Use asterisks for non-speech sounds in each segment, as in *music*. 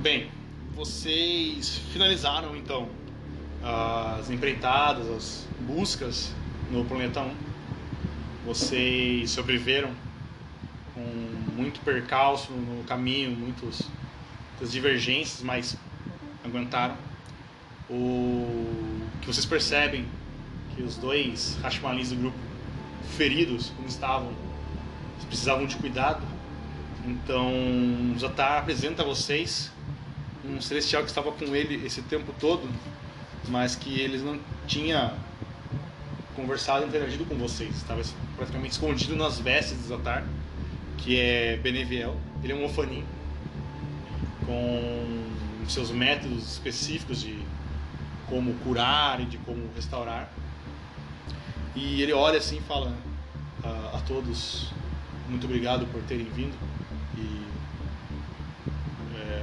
Bem, vocês finalizaram então as empreitadas, as buscas no planeta 1. Vocês sobreviveram com muito percalço no caminho, muitos, muitas divergências, mas aguentaram. O que vocês percebem que os dois Hashmalins do grupo feridos, como estavam, precisavam de cuidado. Então, Zotar apresenta a vocês um celestial que estava com ele esse tempo todo, mas que eles não tinha conversado, interagido com vocês. Estava praticamente escondido nas vestes de Zotar, que é Beneviel. Ele é um ofanim com seus métodos específicos de como curar e de como restaurar. E ele olha assim e fala a, a todos: muito obrigado por terem vindo. E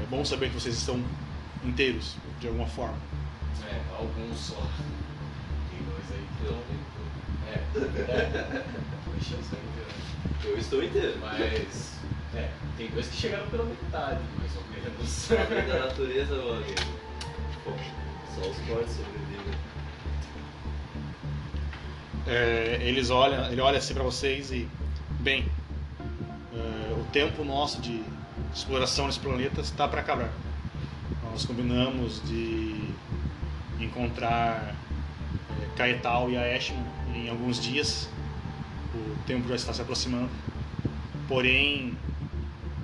é bom saber que vocês estão inteiros de alguma forma. É, alguns só. Tem dois aí que não. É. Poxa, eu sou inteiro. Eu estou inteiro. Mas. É, tem dois que chegaram pela metade, mais ou menos. A lei da natureza, meu amigo. Pô, só os fortes sobrevivem. É, eles olham, ele olha assim para vocês e bem, é, o tempo nosso de exploração nesse planeta está para acabar. Nós combinamos de encontrar é, Caetal e a Ashman em alguns dias. O tempo já está se aproximando. Porém,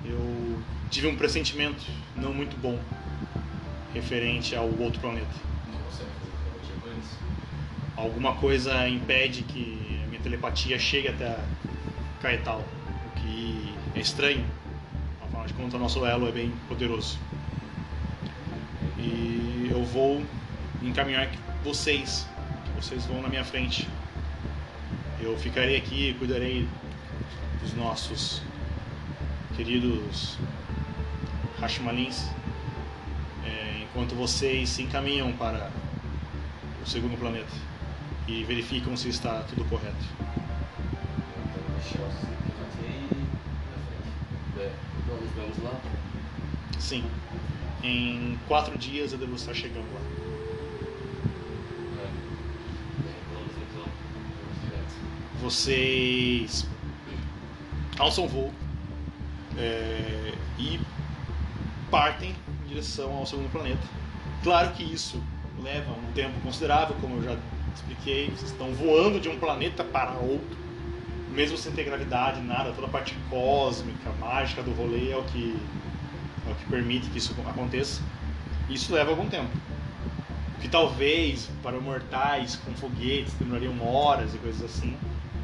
eu tive um pressentimento não muito bom referente ao outro planeta. Alguma coisa impede que a minha telepatia chegue até Caetal, o que é estranho. Afinal de contas, o nosso elo é bem poderoso. E eu vou encaminhar vocês, que vocês vão na minha frente. Eu ficarei aqui cuidarei dos nossos queridos Hashmalins, é, enquanto vocês se encaminham para o segundo planeta e verificam se está tudo correto. Então, deixa eu aqui na frente. É, vamos, vamos lá. Sim, em quatro dias eu devo estar chegando lá. Vocês alçam voo é, e partem em direção ao segundo planeta. Claro que isso leva um tempo considerável, como eu já expliquei. Vocês estão voando de um planeta para outro, mesmo sem ter gravidade, nada. Toda a parte cósmica, mágica do rolê é o que, que permite que isso aconteça. Isso leva algum tempo. Que talvez para mortais com foguetes demorariam horas e coisas assim.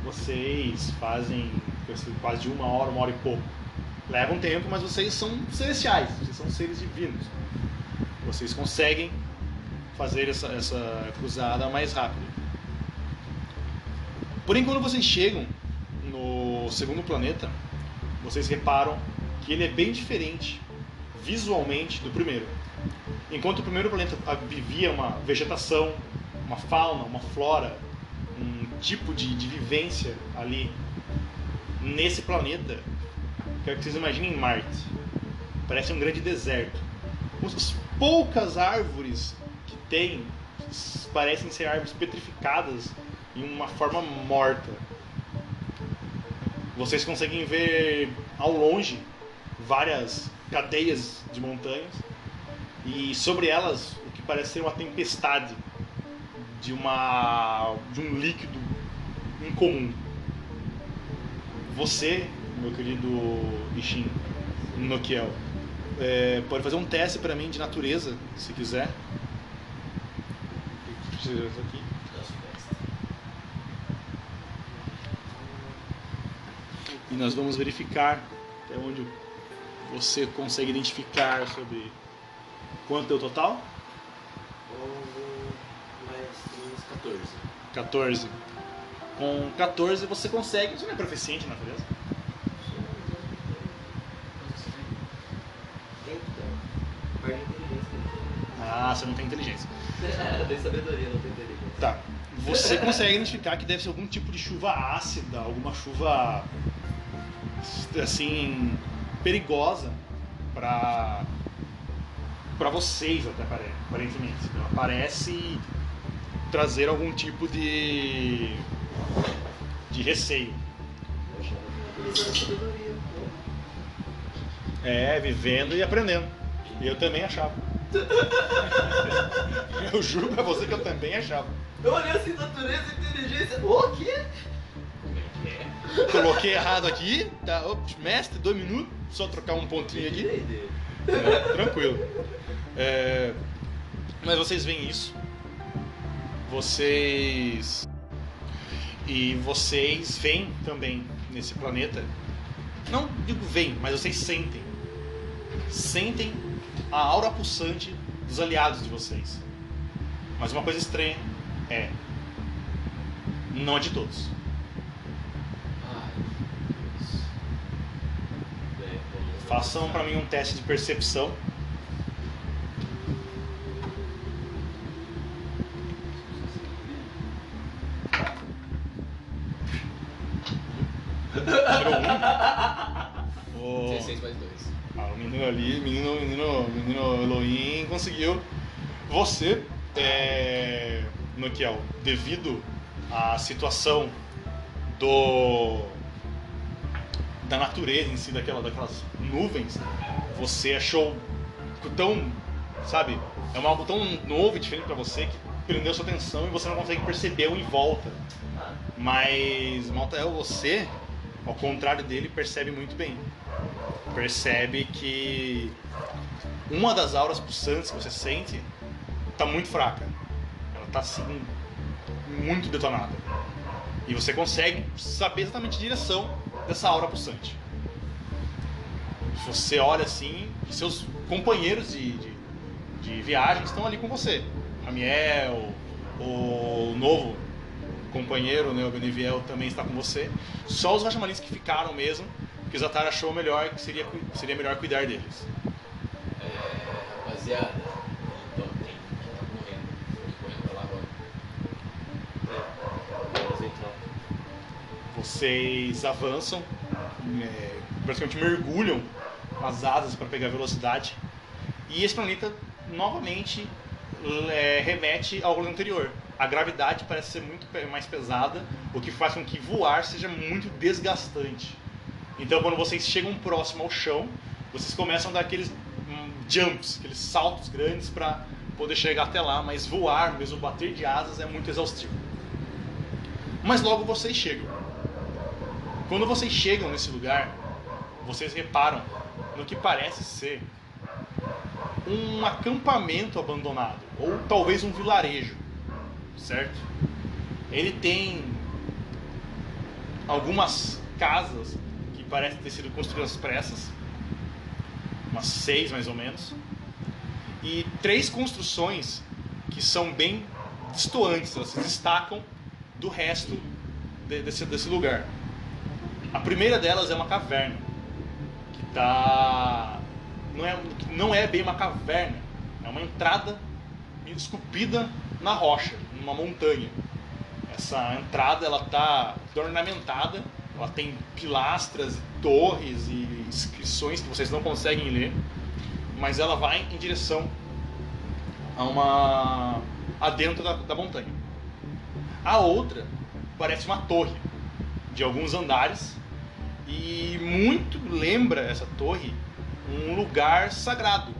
Vocês fazem quase de uma hora, uma hora e pouco. Leva um tempo, mas vocês são celestiais, vocês são seres divinos. Vocês conseguem fazer essa, essa cruzada mais rápido. Porém, quando vocês chegam no segundo planeta, vocês reparam que ele é bem diferente visualmente do primeiro. Enquanto o primeiro planeta vivia uma vegetação, uma fauna, uma flora, um tipo de, de vivência ali nesse planeta, quero que vocês imaginem Marte. Parece um grande deserto. As poucas árvores que tem parecem ser árvores petrificadas em uma forma morta. Vocês conseguem ver ao longe várias cadeias de montanhas e sobre elas o que parece ser uma tempestade de uma de um líquido incomum. Você, meu querido Ishin Nokiel, é, pode fazer um teste para mim de natureza, se quiser. Aqui. E nós vamos verificar até onde você consegue identificar sobre quanto é o total? 11 mais uns 14. 14. Com 14 você consegue. Você não é proficiente em natureza? Ah, você não tem inteligência. É, *laughs* tem sabedoria, não tem inteligência. Tá. Você *laughs* consegue identificar que deve ser algum tipo de chuva ácida, alguma chuva assim perigosa para Pra vocês, até apare- aparentemente. Ela parece trazer algum tipo de. de receio. É, vivendo e aprendendo. Eu também achava. *laughs* eu juro pra você que eu também achava. Eu olhei assim, natureza, inteligência. O quê? Coloquei errado aqui, tá? Ops, mestre, dois minutos, só trocar um pontinho aqui. É, tranquilo. É, mas vocês veem isso. Vocês. E vocês veem também nesse planeta. Não digo veem, mas vocês sentem. Sentem a aura pulsante dos aliados de vocês. Mas uma coisa estranha é. Não é de todos. Ai, Deus. Bem, vamos Façam pra mim um teste de percepção. Tirou um. *laughs* O- 16 mais 2. Ah, o menino ali, menino, menino, menino Elohim conseguiu. Você, é, Nokiel, devido à situação do da natureza em si, daquela, daquelas nuvens, você achou tão, sabe, é algo tão novo e diferente pra você que prendeu sua atenção e você não consegue perceber o em volta. Mas Maltael, você, ao contrário dele, percebe muito bem. Percebe que uma das auras pulsantes que você sente tá muito fraca. Ela tá assim muito detonada. E você consegue saber exatamente a direção dessa aura pulsante. Você olha assim, e seus companheiros de, de, de viagem estão ali com você. Ramiel, o novo companheiro, né, o Beniviel, também está com você. Só os Rashamalins que ficaram mesmo, que o Zatar achou melhor, que seria, seria melhor cuidar deles. É, rapaziada. Então, tem quem tá morrendo. Correndo pra lá agora. Vamos então. Vocês avançam, é, praticamente mergulham as asas para pegar velocidade. E esse planeta novamente é, remete ao rolê anterior. A gravidade parece ser muito mais pesada, o que faz com que voar seja muito desgastante. Então, quando vocês chegam próximo ao chão, vocês começam a dar aqueles hum, jumps, aqueles saltos grandes para poder chegar até lá, mas voar, mesmo bater de asas, é muito exaustivo. Mas logo vocês chegam. Quando vocês chegam nesse lugar, vocês reparam no que parece ser um acampamento abandonado, ou talvez um vilarejo, certo? Ele tem algumas casas que parecem ter sido construídas pressas, umas seis mais ou menos, e três construções que são bem distoantes, elas se destacam do resto de- desse, desse lugar. A primeira delas é uma caverna tá não é não é bem uma caverna, é uma entrada esculpida na rocha, numa montanha. Essa entrada ela tá ornamentada, ela tem pilastras, torres e inscrições que vocês não conseguem ler, mas ela vai em direção a uma a dentro da, da montanha. A outra parece uma torre de alguns andares e muito lembra essa torre um lugar sagrado,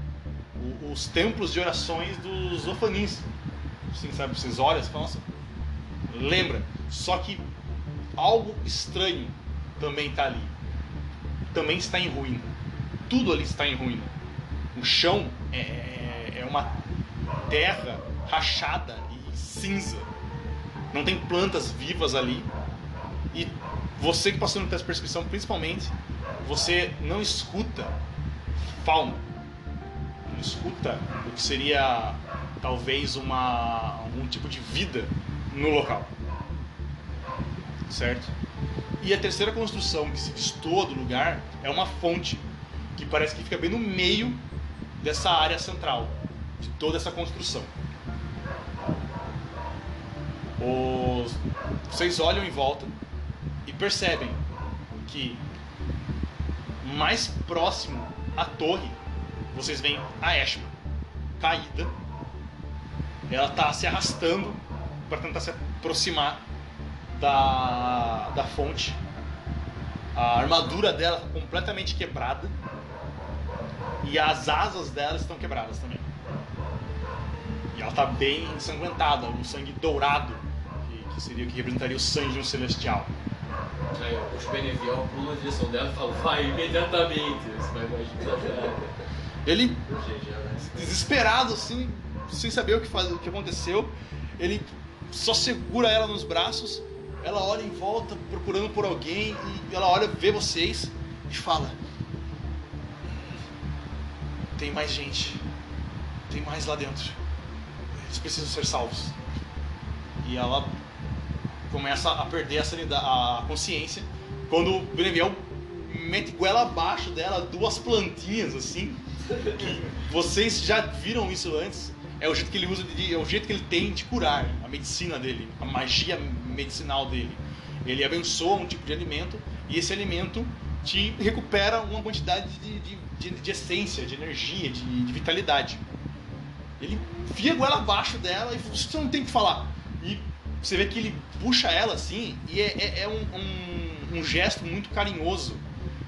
o- os templos de orações dos Ofanins. Assim, sabe, vocês olham e falam, nossa, lembra. Só que algo estranho também está ali. Também está em ruína. Tudo ali está em ruína. O chão é, é uma terra rachada e cinza. Não tem plantas vivas ali. E você que passou no teste de percepção, principalmente, você não escuta fauna. Não escuta o que seria talvez uma algum tipo de vida no local. Certo? E a terceira construção que se destoa do lugar é uma fonte que parece que fica bem no meio dessa área central de toda essa construção. Os... Vocês olham em volta e percebem que mais próximo à torre vocês veem a Eshma. caída. Ela tá se arrastando para tentar se aproximar da, da fonte. A armadura dela tá completamente quebrada. E as asas dela estão quebradas também. E ela tá bem ensanguentada, um sangue dourado, que, que seria o que representaria o sangue de um celestial. Aí puxo o Benevial, pulo na direção dela e falo, vai imediatamente. Você vai desafiar. *laughs* Ele né? desesperado, assim, sem saber o que, faz, o que aconteceu. Ele só segura ela nos braços. Ela olha em volta, procurando por alguém. E ela olha, vê vocês e fala: Tem mais gente. Tem mais lá dentro. Eles precisam ser salvos. E ela começa a perder a, sanidade, a consciência. Quando o Beneviel mete goela abaixo dela duas plantinhas assim que vocês já viram isso antes. É o jeito que ele usa, de, é o jeito que ele tem de curar, a medicina dele, a magia medicinal dele. Ele abençoa um tipo de alimento e esse alimento te recupera uma quantidade de, de, de, de essência, de energia, de, de vitalidade. Ele enfia a goela abaixo dela e você não tem o que falar. Você vê que ele puxa ela assim e é, é, é um, um, um gesto muito carinhoso,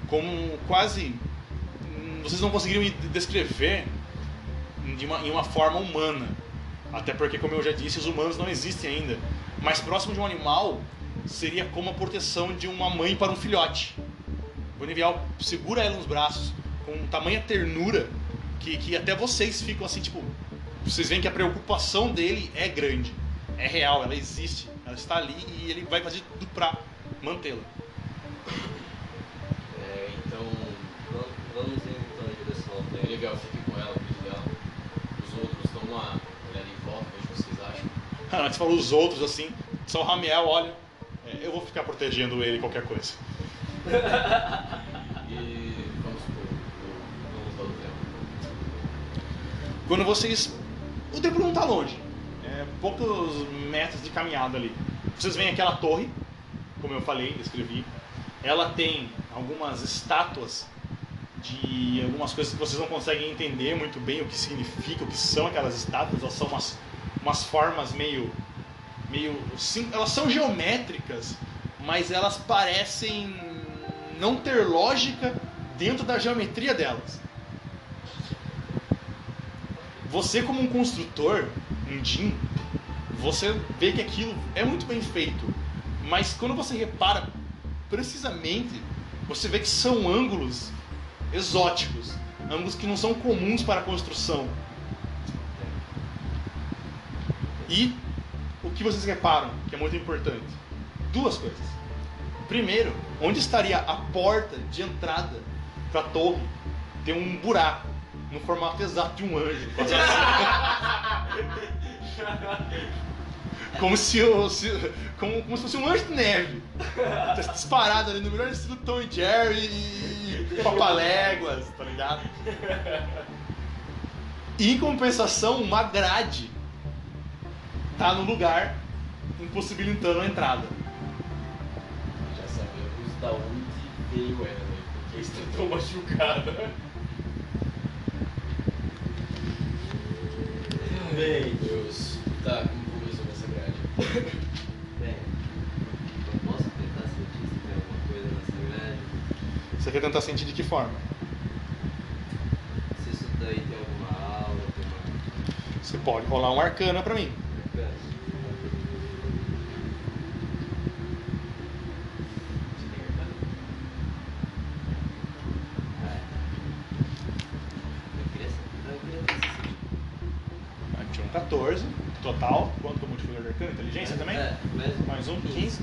como quase vocês não conseguiriam descrever de uma, em uma forma humana. Até porque, como eu já disse, os humanos não existem ainda. Mais próximo de um animal seria como a proteção de uma mãe para um filhote. Bonivial segura ela nos braços com tamanha ternura que, que até vocês ficam assim, tipo. Vocês veem que a preocupação dele é grande, é real, ela existe, ela está ali e ele vai fazer tudo pra mantê-la. É, então, Vamos, indo então em direção ao é legal, fique com ela, cuide dela. Os outros dão uma olhada em volta, veja o que vocês acham. *laughs* Antes falou os outros assim, só o Ramiel, olha, é, eu vou ficar protegendo ele qualquer coisa. *laughs* E vamos pro, pro, vamos para o tempo. Quando vocês. O templo não está longe. É poucos metros de caminhada ali. Vocês veem aquela torre, como eu falei, descrevi. Ela tem algumas estátuas de algumas coisas que vocês não conseguem entender muito bem o que significa, o que são aquelas estátuas. Elas são umas, umas formas meio. meio elas são geométricas, mas elas parecem não ter lógica dentro da geometria delas. Você como um construtor, um Jin, você vê que aquilo é muito bem feito, mas quando você repara precisamente, você vê que são ângulos exóticos, ângulos que não são comuns para a construção. E o que vocês reparam, que é muito importante? Duas coisas. Primeiro, onde estaria a porta de entrada para a torre? Tem um buraco no formato exato de um anjo. *laughs* *laughs* Como se, o- se- como, como se fosse um anjo de neve. Disparado ali no melhor estilo Tom e Jerry e Papaléguas, tá ligado? E em compensação, uma grade tá no lugar, impossibilitando a entrada. Já sabemos da onde veio ela, né? porque eles tentou machucada. Bem, Deus. Tá, como vou resolver essa grade? Bem. Eu posso tentar sentir se tem alguma coisa nessa grade? Você quer tentar sentir de que forma? Se isso daí tem alguma aula, tem uma. Você pode rolar um arcana pra mim. Bacana. É. Eu queria saber. Eu queria ver se. Ah, Tinha um 14, total. Quanto que eu multiplicador de arcana? Inteligência também? É, mas. Mais um, 15.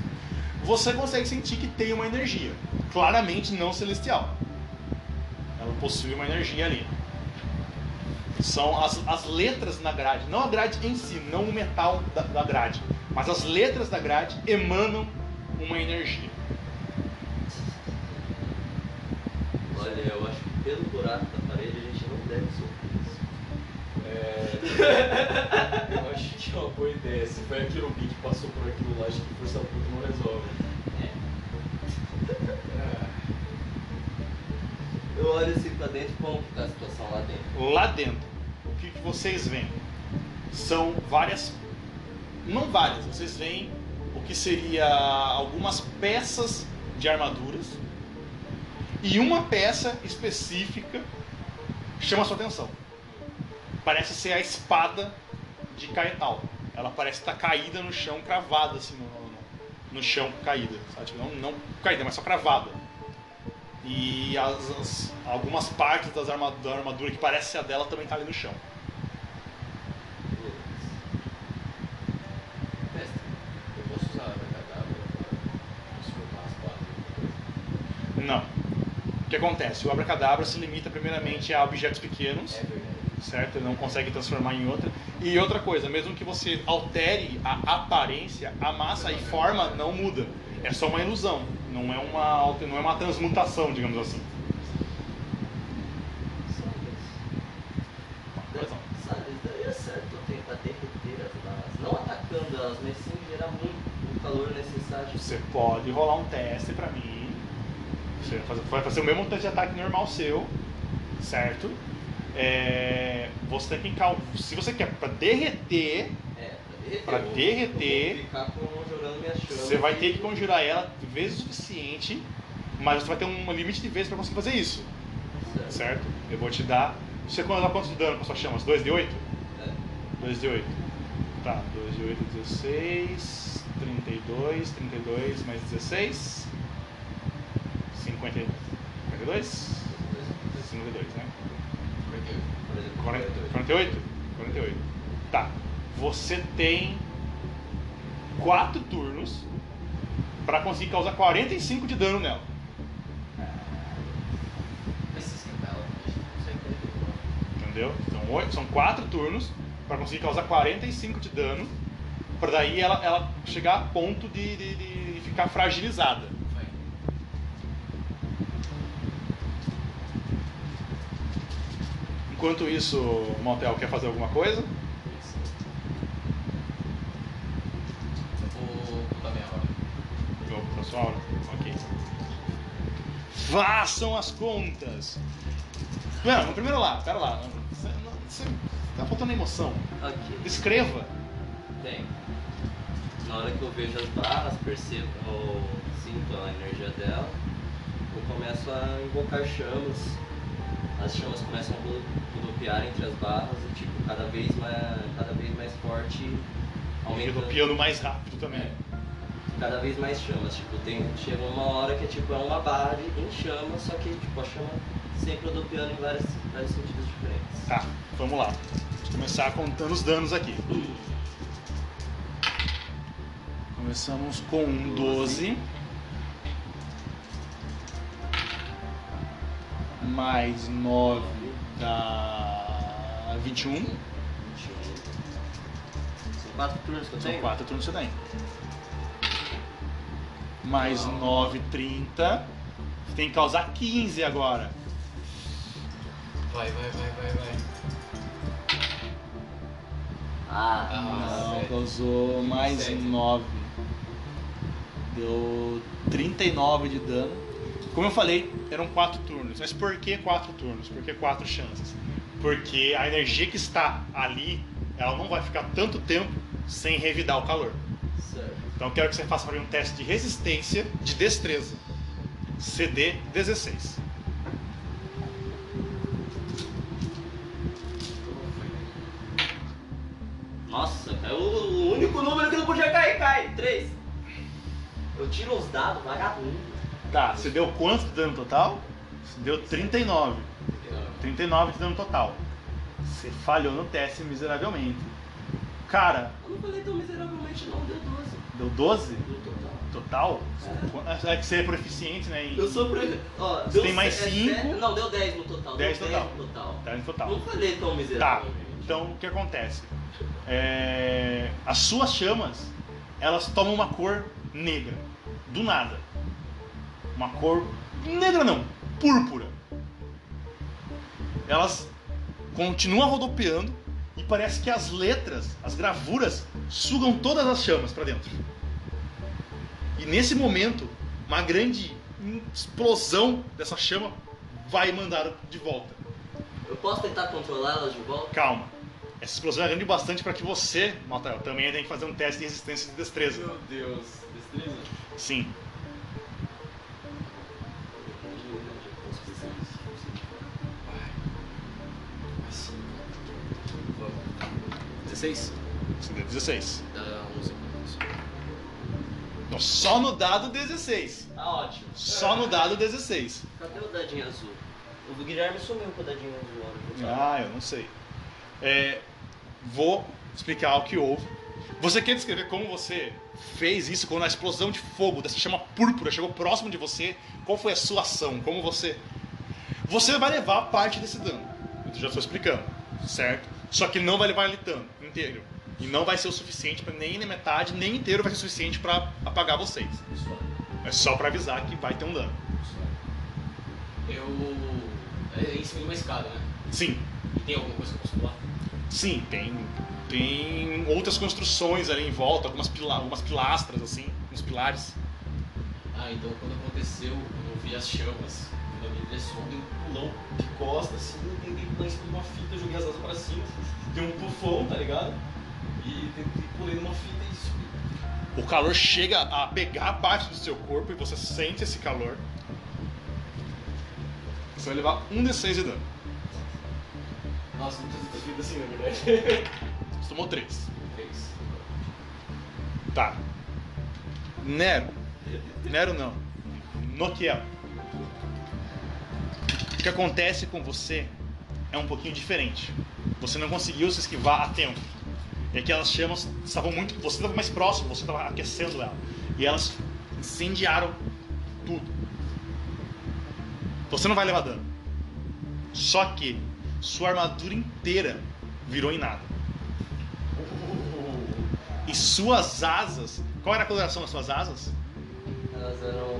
Você consegue sentir que tem uma energia. Claramente não celestial. Ela possui uma energia ali. São as, as letras na grade, não a grade em si, não o metal da, da grade, mas as letras da grade emanam uma energia. Olha, eu acho que pelo buraco da parede a gente não deve sofrer isso. É... *laughs* eu acho que é uma boa ideia. Se foi alguém que passou por aquilo lá, acho que força não resolve. Ah, Eu olho assim pra dentro como que tá a situação lá dentro. Lá dentro, que, que vocês veem são várias, não várias, vocês veem o que seria algumas peças de armaduras e uma peça específica chama sua atenção. Parece ser a espada de Caetal. Ela parece estar caída no chão, cravada assim no, no, chão, caída. Sabe? Tipo, Não, não caída, mas só cravada. E as- as- algumas partes das arma- da armadura que parece a dela também tá ali no chão. Não. O que acontece? O abracadabra se limita primeiramente a objetos pequenos, É. certo? Ele não consegue transformar em outra. E outra coisa, mesmo que você altere a aparência, a massa e forma não muda. É só uma ilusão, não é uma, não é uma transmutação, digamos assim. Pois não. Sabe, daria certo eu tentar derreter as barras. Não atacando elas, mas sim gerar muito o calor necessário. Você pode rolar um teste pra mim. Você vai fazer, vai fazer o mesmo teste de ataque normal seu, certo? É, você tem que se você quer pra derreter, É, pra derreter. Você vai ter que conjurar ela vezes o suficiente, mas você vai ter um limite de vezes pra conseguir fazer isso, Certo. certo? Eu vou te dar. Você quando dá quanto de dano com suas chamas? 2 de 8? É. 2 de 8. Tá, 2 de 8, 16, 32, 32 mais 16, 50, 52? 52, né? Por exemplo, 40, 48. 48? 48. Tá. Você tem 4 turnos pra conseguir causar 45 de dano nela. Consegue derreter. Entendeu? São, oito, são 4 turnos pra conseguir causar 45 de dano. Pra daí ela, ela chegar a ponto de, de, de ficar fragilizada. Vai. Enquanto isso, o Montel quer fazer alguma coisa? Vou pra sua hora? Ok. Façam as contas! Não, primeiro lá, pera lá. Você, não- você tá faltando emoção. Ok. Descreva. Bem, na hora que eu vejo as barras, percebo, eu sinto a energia dela, eu começo a invocar chamas. As chamas começam a ro- rodopiar entre as barras e tipo, cada vez mais, cada vez mais forte, Aumenta aumenta o piano mais rápido também. É. cada vez mais chamas. Tipo, tem, chega uma hora que tipo, é uma barra de- em chamas, só que tipo, a chama sempre rodopiando em vários, vários sentidos diferentes. Tá, vamos lá. Vamos começar contando os danos aqui. Começamos com um 12. Mais 9 dá 21. 21. São quatro turnos que eu São tenho? 4 turnos que você tem. Mais 9, 30. Você tem que causar 15 agora. Vai, vai, vai, vai, vai. Ah, Ah, Não, causou mais Sete. 9. Deu 39 de dano. Como eu falei, eram 4 turnos. Mas por que 4 turnos? Por que 4 chances? Porque a energia que está ali, ela não vai ficar tanto tempo sem revidar o calor. certo. Então eu quero que você faça para mim um teste de resistência de destreza. CD 16. Nossa, é o, o único número que não podia cair, cai. 3. Eu tiro os dados, vagabundo. Tá, você deu quanto de dano total? Você deu 39. 39 de dano total. Você falhou no teste miseravelmente. Cara, Eu não falei tão miseravelmente não, deu 12 deu 12 no total. total? É que você é proficiente, né? Em Eu sou. Ó, Você tem mais se- é cinco? sete- Não, deu 10 no total. 10 deu total. 10 no total. tá em total. Não falei tão Tá, miseravelmente. então o que acontece? É, As suas chamas, elas tomam uma cor negra. Do nada. Uma cor. Negra não, púrpura. Elas continuam rodopiando e parece que as letras, as gravuras, sugam todas as chamas para dentro. E nesse momento, uma grande explosão dessa chama vai mandar de volta. Eu posso tentar controlar elas de volta? Calma. Essa explosão é grande bastante para que você, Maltael, também tenha que fazer um teste de resistência de destreza. Meu Deus, destreza? Sim. 16? Você deu 16. Dá 11. Então, só no dado 16. Tá ótimo. Só no dado 16. Cadê o dadinho azul? O Guilherme sumiu com o dadinho azul. não. Ah, eu não sei. É, vou explicar o que houve. Você quer descrever como você fez isso quando a explosão de fogo dessa chama púrpura chegou próximo de você? Qual foi a sua ação? Como você. Você vai levar parte desse dano. Eu já estou explicando, certo? Só que não vai levar ele tanto, inteiro. E não vai ser o suficiente para nem na metade, nem inteiro vai ser o suficiente para apagar vocês. É só para avisar que vai ter um dano. Eu. É em cima de uma escada, né? Sim, E tem alguma coisa que eu posso pular? Sim, tem, tem outras construções ali em volta, algumas, pila, algumas pilastras, assim, uns pilares. Ah, então quando aconteceu, quando eu vi as chamas, me direção, dei um pulão de costa, assim, eu tentei pular em cima de uma fita, joguei as asas pra cima, dei um tufão, tá ligado? E tentei pulei numa fita e subi. O calor chega a pegar parte do seu corpo e você sente esse calor. Você vai levar um D6 de dano. Nossa, não precisa ter sido assim, na verdade. Você tomou 3. Três. Tá. Nero. Nero não. Nokiel. O que acontece com você é um pouquinho diferente. Você não conseguiu se esquivar a tempo. E aquelas chamas estavam muito. Você estava mais próximo, você estava aquecendo ela. E elas incendiaram tudo. Você não vai levar dano. Só que sua armadura inteira virou em nada. E suas asas. Qual era a coloração das suas asas? Elas eram.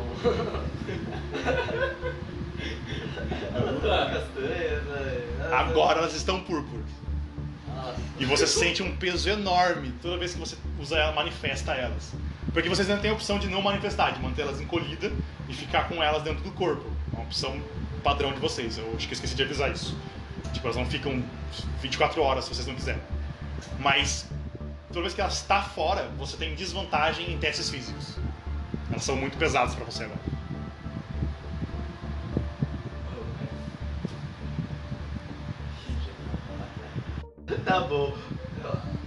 *laughs* né? Agora elas estão púrpuras. E você sente um peso enorme toda vez que você usa ela, manifesta elas. Porque vocês ainda têm a opção de não manifestar, de manter elas encolhidas e ficar com elas dentro do corpo. É uma opção padrão de vocês. Eu acho que esqueci de avisar isso. Tipo, elas não ficam 24 horas se vocês não quiserem. Mas toda vez que ela está fora, você tem desvantagem em testes físicos. Elas são muito pesadas pra você agora. Tá bom.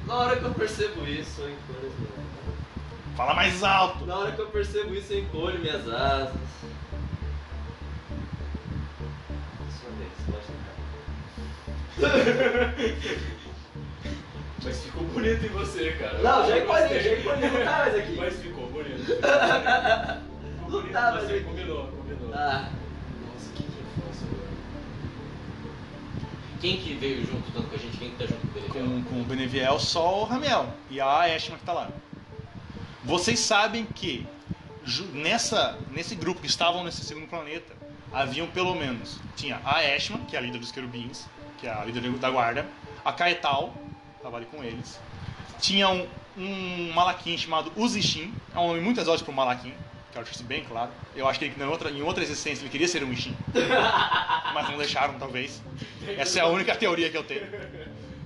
Na hora que eu percebo isso, eu encolho. as- Fala mais alto! Na hora que eu percebo isso, eu encolho minhas asas. Sua vez, pode. *laughs* Mas ficou bonito em você, cara. Não, já encolhi, já encolhi, não tá mais aqui. Mas ficou bonito. *laughs* Ficou Não bonito tá em mais você, aqui. combinou, combinou. Ah, Quem que veio junto tanto com a gente? Quem que tá junto com ele? com, com o Beneviel só o Ramiel e a Eshma que tá lá. Vocês sabem que nessa, nesse grupo que estavam nesse segundo planeta, haviam pelo menos. Tinha a Eshma, que é a líder dos querubins, que é a líder da guarda, a Kaetal, estava ali com eles. Tinha um, um Malaquim chamado Uzishin, é um nome muito exótico para um Malaquim, quero deixar isso bem claro. Eu acho que ele, em, outra, em outra existência ele queria ser um Ishin, *laughs* mas não deixaram, talvez. Essa é a única teoria que eu tenho.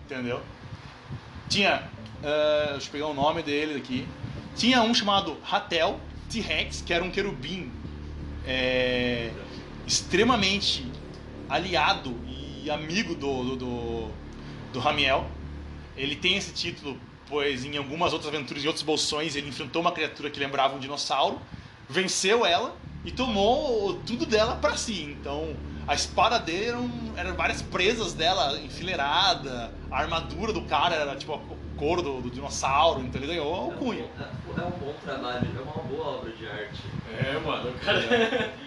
Entendeu? Tinha. ah, deixa eu pegar o nome dele aqui. Tinha um chamado Ratel T-Rex, que era um querubim é, extremamente aliado e amigo do, do, do, do Ramiel. Ele tem esse título, pois em algumas outras aventuras, em outros bolsões, ele enfrentou uma criatura que lembrava um dinossauro, venceu ela e tomou tudo dela pra si. Então, a espada dele eram, eram várias presas dela enfileirada, a armadura do cara era tipo o couro do, do dinossauro, então ele ganhou o cunho. É um bom trabalho, é uma boa obra de arte. É, mano, o cara. *laughs*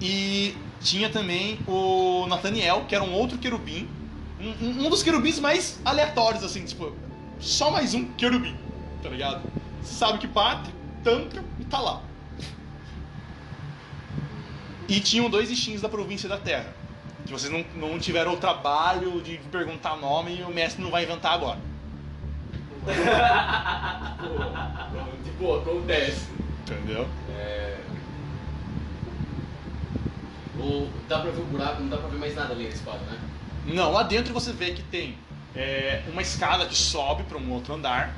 E tinha também o Nathaniel, que era um outro querubim. Um, um- um dos querubins mais aleatórios, assim, tipo, só mais um querubim, tá ligado? Você sabe que bate, tanca e tá lá. E tinham dois Ishins da província da Terra. Que vocês não, não tiveram o trabalho de perguntar nome e o mestre não vai inventar agora. Tipo, *laughs* acontece. Entendeu? É. O... Dá pra ver o buraco, não dá pra ver mais nada ali na espada, né? Não, lá dentro você vê que tem é, uma escada que sobe para um outro andar,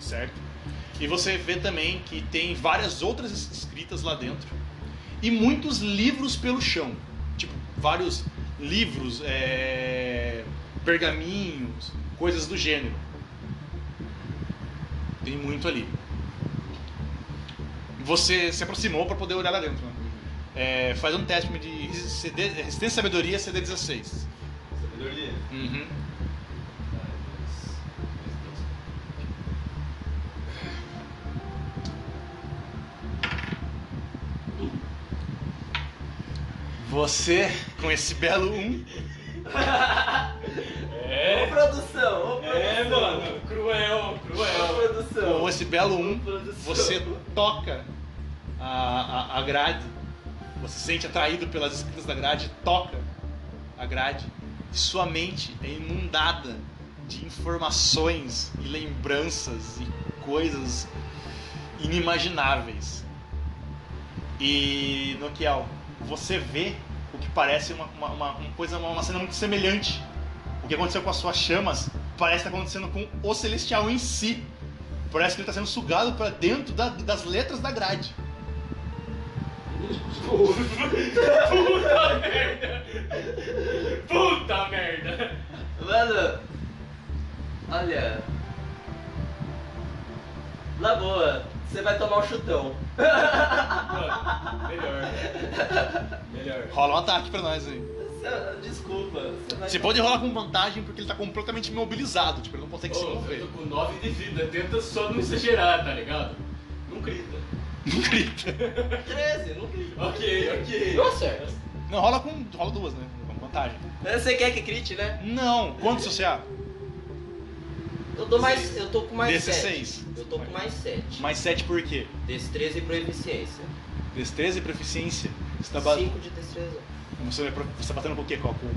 certo? E você vê também que tem várias outras es- escritas lá dentro e muitos livros pelo chão, tipo vários livros, é, pergaminhos, coisas do gênero. Tem muito ali. Você se aproximou para poder olhar lá dentro. Né? É, faz um teste de resistência e sabedoria CD16. Você, com esse belo 1, É, Ô produção, ô é, produção. mano, cruel, Ô cruel. produção. com esse belo 1, Produção. você toca a, a, a grade, você se sente atraído pelas escritas da grade, toca a grade, e sua mente é inundada de informações e lembranças e coisas inimagináveis. E Nokiel, você vê o que parece uma, uma, uma- uma coisa, uma, uma cena muito semelhante. O que aconteceu com as suas chamas parece estar acontecendo com o Celestial em si. Parece que ele está sendo sugado para dentro da- das letras da grade. Puta *laughs* merda! Puta merda! Mano, olha. Na boa, você vai tomar um chutão. Mano, melhor. Melhor. Rola um ataque pra nós aí. Você- Desculpa. Você, vai Você pode rolar com vantagem porque ele tá completamente imobilizado, tipo, ele não consegue se Ô, eu mover. tô com 9 de vida, tenta só não exagerar, tá ligado? Não grita. Não grita. 13, não grita. Ok, ok. Não acerta. Não, rola com. rola duas, né? Com vantagem. Você quer que crite, né? Não, quanto seu CA? Eu dou mais. Eu tô com mais Desse 7. seis. Eu tô com mais 7. Mais 7 por quê? Destreza e proeficiência. Destreza e proficiência. Você tá, ba- 5 de destreza. você, é você tá batendo com o quê? Com, com,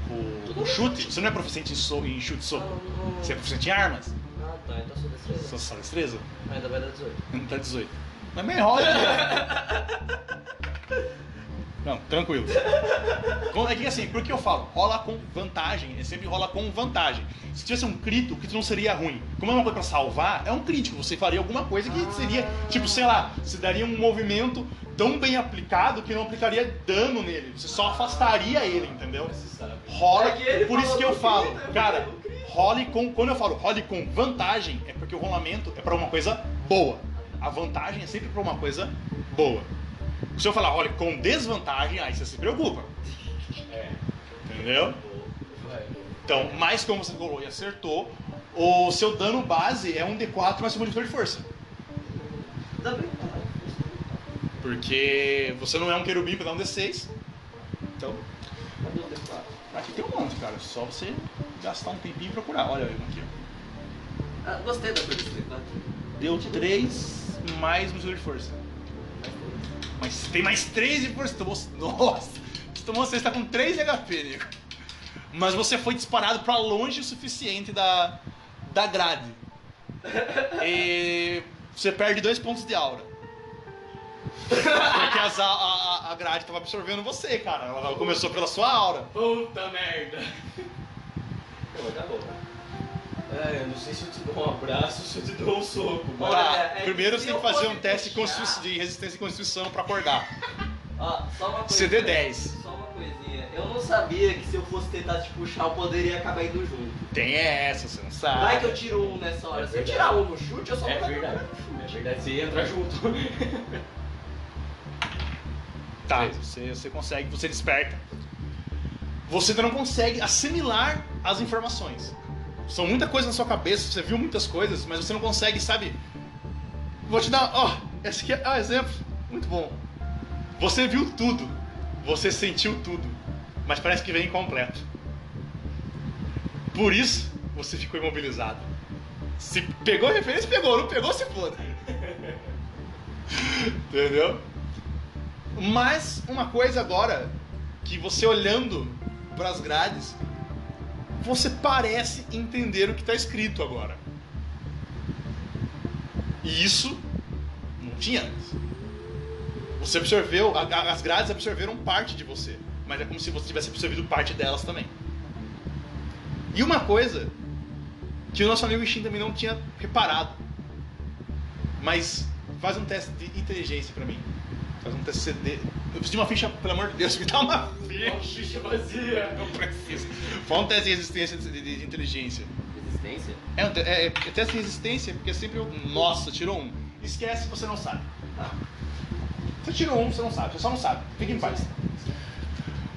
com- com chute? Você não é proficiente em, so... em chute e soco. não- Você é proficiente em armas? Ah, tá. Então sou destreza. Só, só destreza? Ainda vai dar 18. Não tá 18. Mas meio rola. *laughs* Não, tranquilo. É que assim, por que eu falo? Rola com vantagem, é sempre rola com vantagem. Se tivesse um crito, o crito não seria ruim. Como é uma coisa pra salvar, é um crítico. Você faria alguma coisa que seria, tipo, sei lá, você daria um movimento tão bem aplicado que não aplicaria dano nele. Você só afastaria ele, entendeu? Rola, É por isso que eu falo, eu cara, role com, quando eu falo role com vantagem, é porque o rolamento é pra uma coisa boa. A vantagem é sempre pra uma coisa boa. Se eu falar role com desvantagem, aí você se preocupa, É. entendeu? Então, mais como você rolou e acertou, o seu dano base é um D4 mais um modificador de força. Porque você não é um querubim pra dar um D6. Então, Cadê o D4? aqui tem um monte, cara. Só você gastar um tempinho e procurar. Olha eu aqui, ó. Ah, gostei da D4. Deu 3 mais modificador de força. Mas tem mais 3 de força. Tomou... Nossa! Você tomou você está com 3 de HP, nego. Mas você foi disparado pra longe o suficiente da, da grade. E você perde 2 pontos de aura. Porque as- a, a, a grade tava absorvendo você, cara. Ela começou pela sua aura. Puta merda. Pô, acabou. É, eu não sei se eu te dou um abraço ou se eu te dou um soco, mano. Olha, é que primeiro você tem que fazer um teste de, puxar- de resistência e constituição pra acordar. Ó, só uma coisa. CD 10. Só uma coisinha. Eu não sabia que se eu fosse tentar te puxar, eu poderia acabar indo junto. Tem essa, você não sabe. Vai que eu tiro um nessa hora. É Se eu tirar um no chute, eu só É vou verdade. no chute. É verdade, você entra junto. *laughs* Tá, você, você consegue, você desperta. Você não consegue assimilar as informações. São muita coisa na sua cabeça, você viu muitas coisas, mas você não consegue, sabe? Vou te dar, ó, esse aqui é ah, exemplo, muito bom. Você viu tudo, você sentiu tudo, mas parece que vem incompleto. Por isso, você ficou imobilizado. Se pegou a referência, pegou, não pegou, se foda. *laughs* Entendeu? Mas uma coisa agora que você olhando para as grades, você parece entender o que está escrito agora. E isso não tinha antes. Você absorveu, as grades absorveram parte de você, mas é como se você tivesse absorvido parte delas também. E uma coisa que o nosso amigo Shin também não tinha reparado. Mas faz um teste de inteligência pra mim. Faz um teste CD. Eu preciso de uma ficha, pelo amor de Deus, *laughs* me dá uma ficha. Uma ficha vazia. Eu preciso. Faz um teste de resistência de, de- de inteligência. Resistência? É, um te- é, é teste de resistência, porque é sempre eu. Nossa, tirou um. Esquece, você não sabe. Tá. Você tirou um, você não sabe, você só não sabe. Fique em paz.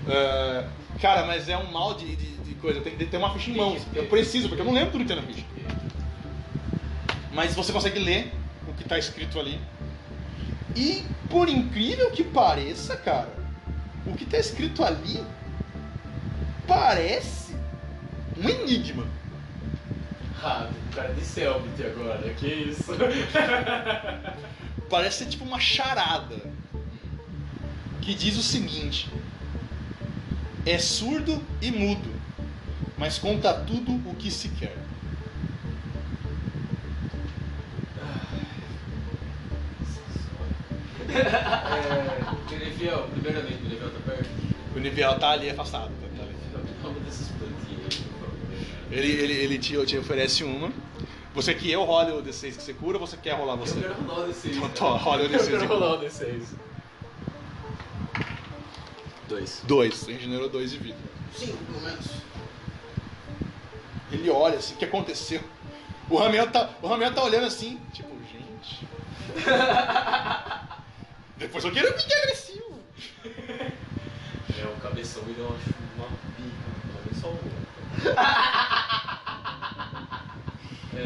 Ah, cara, mas é um mal de, de, de coisa. Tem que ter uma ficha em mãos. Eu preciso, porque eu não lembro tudo que tem na ficha. Mas você consegue ler o que está escrito ali. E, por incrível que pareça, cara, o que está escrito ali parece um enigma. Ah, o cara de Selbit agora, que isso? *laughs* Parece ser tipo uma charada. Que diz o seguinte: É surdo e mudo, mas conta tudo o que se quer. É, Benefiel, primeiramente, Benefiel tá perto. O Nivel tá ali afastado. tá ali. Ele, ele, ele te, te oferece uma. Você quer eu role o D6 que você cura ou você quer rolar você? Eu quero rolar o D6. Então, tó, rola o D6 Eu quero rolar o D6. Dois. Dois, você regenerou dois de vida. Cinco, pelo menos. Ele olha assim, o que aconteceu? O Ramiel tá, o Ramiel tá olhando assim, tipo, gente. *laughs* Depois eu quero ficar agressivo. *laughs* É, o cabeção me deu uma, uma bica, não é só uma. *laughs* é...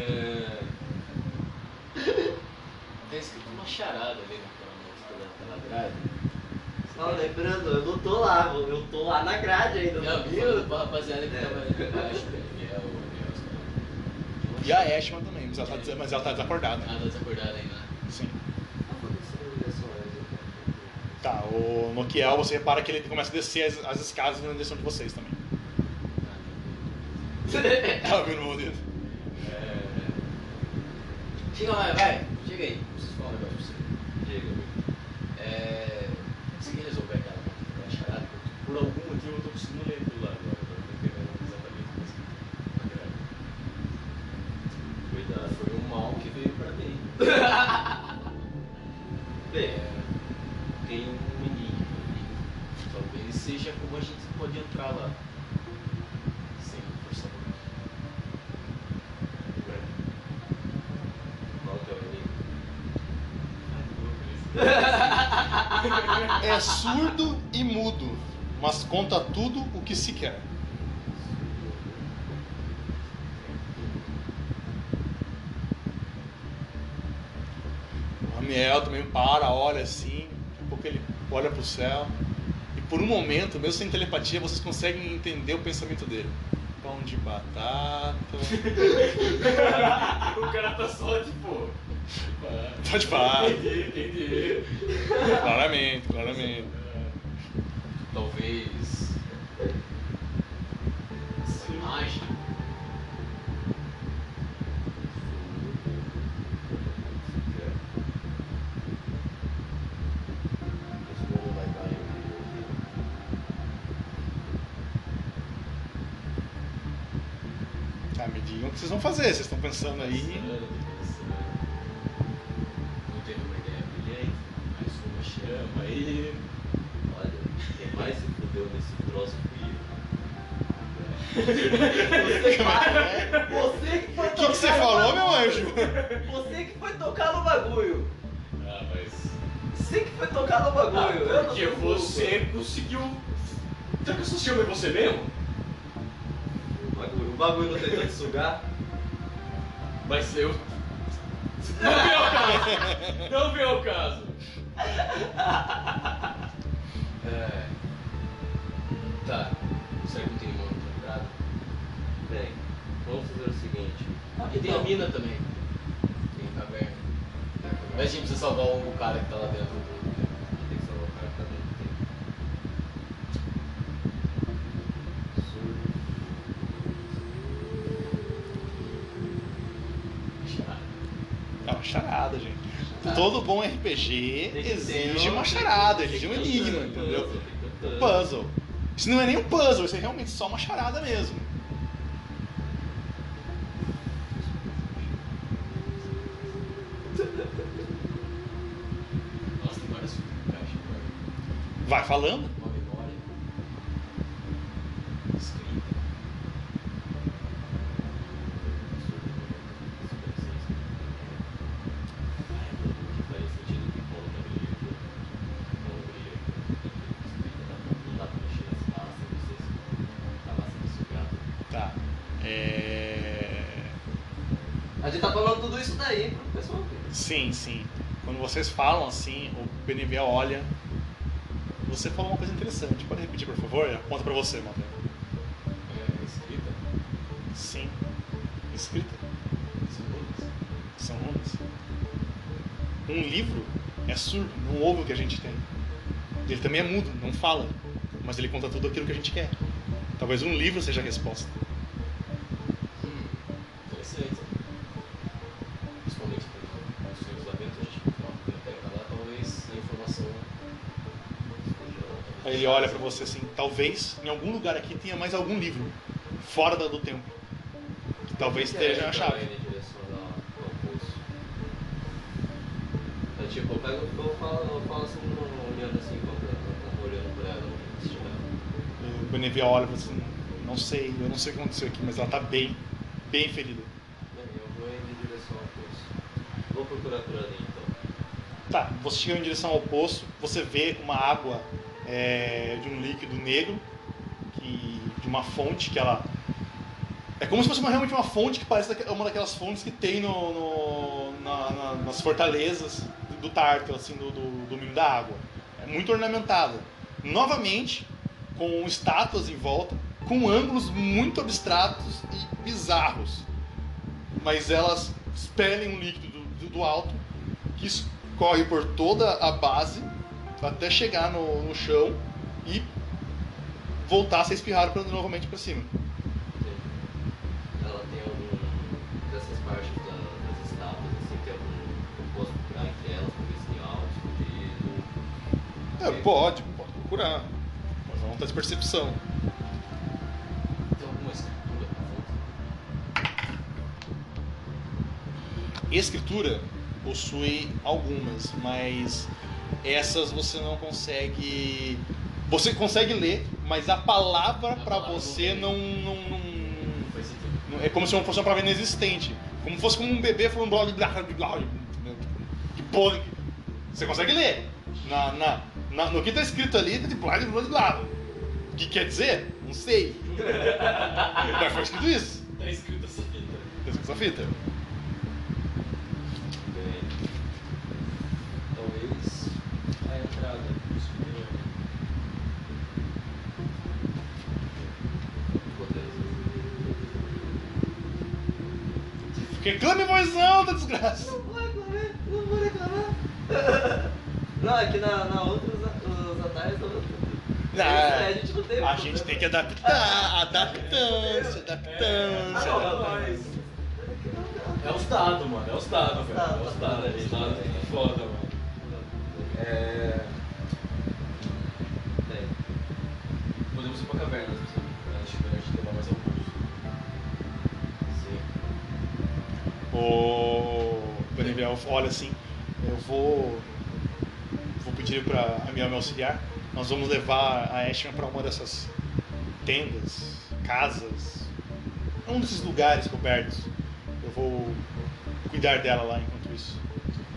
Tem escrito uma charada ali naquela música daquela grade. Só lembrando, eu não tô lá, eu tô lá na grade ainda, não vi viu? rapaziada que É. tava ali embaixo, velho. E é. E a Ashman também, mas ela tá, mas ela tá desacordada. Nada desacordado ainda. Sim. Tá, o Nokiel, você repara que ele começa a descer as, as escadas na direção de vocês também. *laughs* Tá vendo o meu dedo? É... Chega lá, vai. Chega aí. Preciso falar um negócio pra você. Diga. É... Você quer resolver aquela, aquela charada? Por algum motivo eu tô conseguindo ler aquilo lá agora. Eu não tô entendendo exatamente o que você quer. Cuidado. Foi um mal que veio pra mim. *laughs* Bem, É... Tem um enigma ali. Talvez seja como a Sem forçar muito. qual é o inimigo? *laughs* É surdo e mudo, mas conta tudo o que se quer. O Ramiel também para, olha assim, daqui a pouco ele olha pro céu. Por um momento, mesmo sem telepatia, vocês conseguem entender o pensamento dele. Pão de batata. *laughs* o cara tá só tipo. Pode parar. Entendi, entendi. Claramente, claramente. Talvez. Essa imagem. Esse mundo vai cair. Tá, me digam o que vocês vão fazer. Vocês estão pensando aí. Pensando, pensando. Não teve uma ideia brilhante, mas uma chama aí. Olha, quem mais se fudeu nesse troço fui eu. Você que foi O que, que você falou, meu anjo? Você que foi tocar no bagulho. Ah, mas. Você que foi tocar no bagulho. não porque sou culpa. você conseguiu. Será que você chama você mesmo? O bagulho, o bagulho não tentou te sugar. Mas eu. Não vem ao caso! Não vem ao caso! É. Tá. Será que não tem nenhuma outra entrada? Bem, vamos fazer o seguinte. Ah, e tem a mina também. Tem a caverna. Mas a gente precisa salvar o cara que tá lá dentro todo bom RPG exige uma charada, exige um enigma, entendeu? Puzzle. Isso não é nem um puzzle, isso é realmente só uma charada mesmo. Vai falando. Sim, sim. Quando vocês falam assim, o Benivel olha. Você falou uma coisa interessante. Pode repetir, por favor? Aponta pra você, Matheus. É, escrita. Sim. Escrita. Segundos. São runas. Um livro é surdo, não ouve o que a gente tem. Ele também é mudo, não fala. Mas ele conta tudo aquilo que a gente quer. Talvez um livro seja a resposta. Hum, interessante. Principalmente por construímos lá dentro, a gente tem uma biblioteca lá, talvez a informação esteja- Aí ele olha pra você assim, talvez em algum lugar aqui tenha mais algum livro fora da do templo. Que talvez esteja a chave. É tipo, eu pego, eu falo, eu falo assim, olhando assim, olhando por ela, se tiver. O Benevia olha e fala assim, não sei, eu não sei o que aconteceu aqui, mas ela tá bem, bem ferida. Bem, eu vou indo em direção ao poço. Vou procurar por ali então. Tá, você chega em direção ao poço, você vê uma água é, de um líquido negro, que, de uma fonte que ela. É como se fosse uma, realmente uma fonte que parece uma daquelas fontes que tem no, no- na- na- nas fortalezas do, do Tártaro, assim, do, do domínio da água. É muito ornamentada. Novamente, com estátuas em volta, com ângulos muito abstratos e bizarros. Mas elas expelem um líquido do, do- do alto que escorre por toda a base até chegar no, no chão e voltar a ser espirrado pra- novamente para cima. Ela tem algum dessas partes da- das estátuas, assim, tem algum. Eu posso procurar entre elas pra ver se tem algo escondido. É, pode, pode procurar. Mas não tá de percepção. Tem alguma escritura? Escritura possui algumas, mas essas você não consegue. Você consegue ler, mas a palavra A pra palavra você não não, não, não, É como se não fosse uma palavra inexistente. Como se fosse como um bebê falando blá blá blá? Que porra. Você consegue ler. Na, na, na- no que tá escrito ali, tá de blá blá blá blá. O que quer dizer? Não sei. *laughs* Mas foi escrito isso. Tá escrito essa fita. Tá escrito essa fita. Bem, talvez a entrada do subterrâneo. Reclame voz alta, desgraça. Não vou reclamar, não vou reclamar. Não, é que na, na outra os, os atalhos não. Não, a gente não tem. A gente tem que adaptar, adaptância, Ah, adaptância. É os dados, mano. É os dados, velho. É os dados. dados. Os dados é foda, mano. É. Podemos ir pra caverna, O Benivel olha assim, eu vou vou pedir para a minha me auxiliar. Nós vamos levar a Ashman para uma dessas tendas, casas, um desses lugares cobertos. Eu vou cuidar dela lá enquanto isso.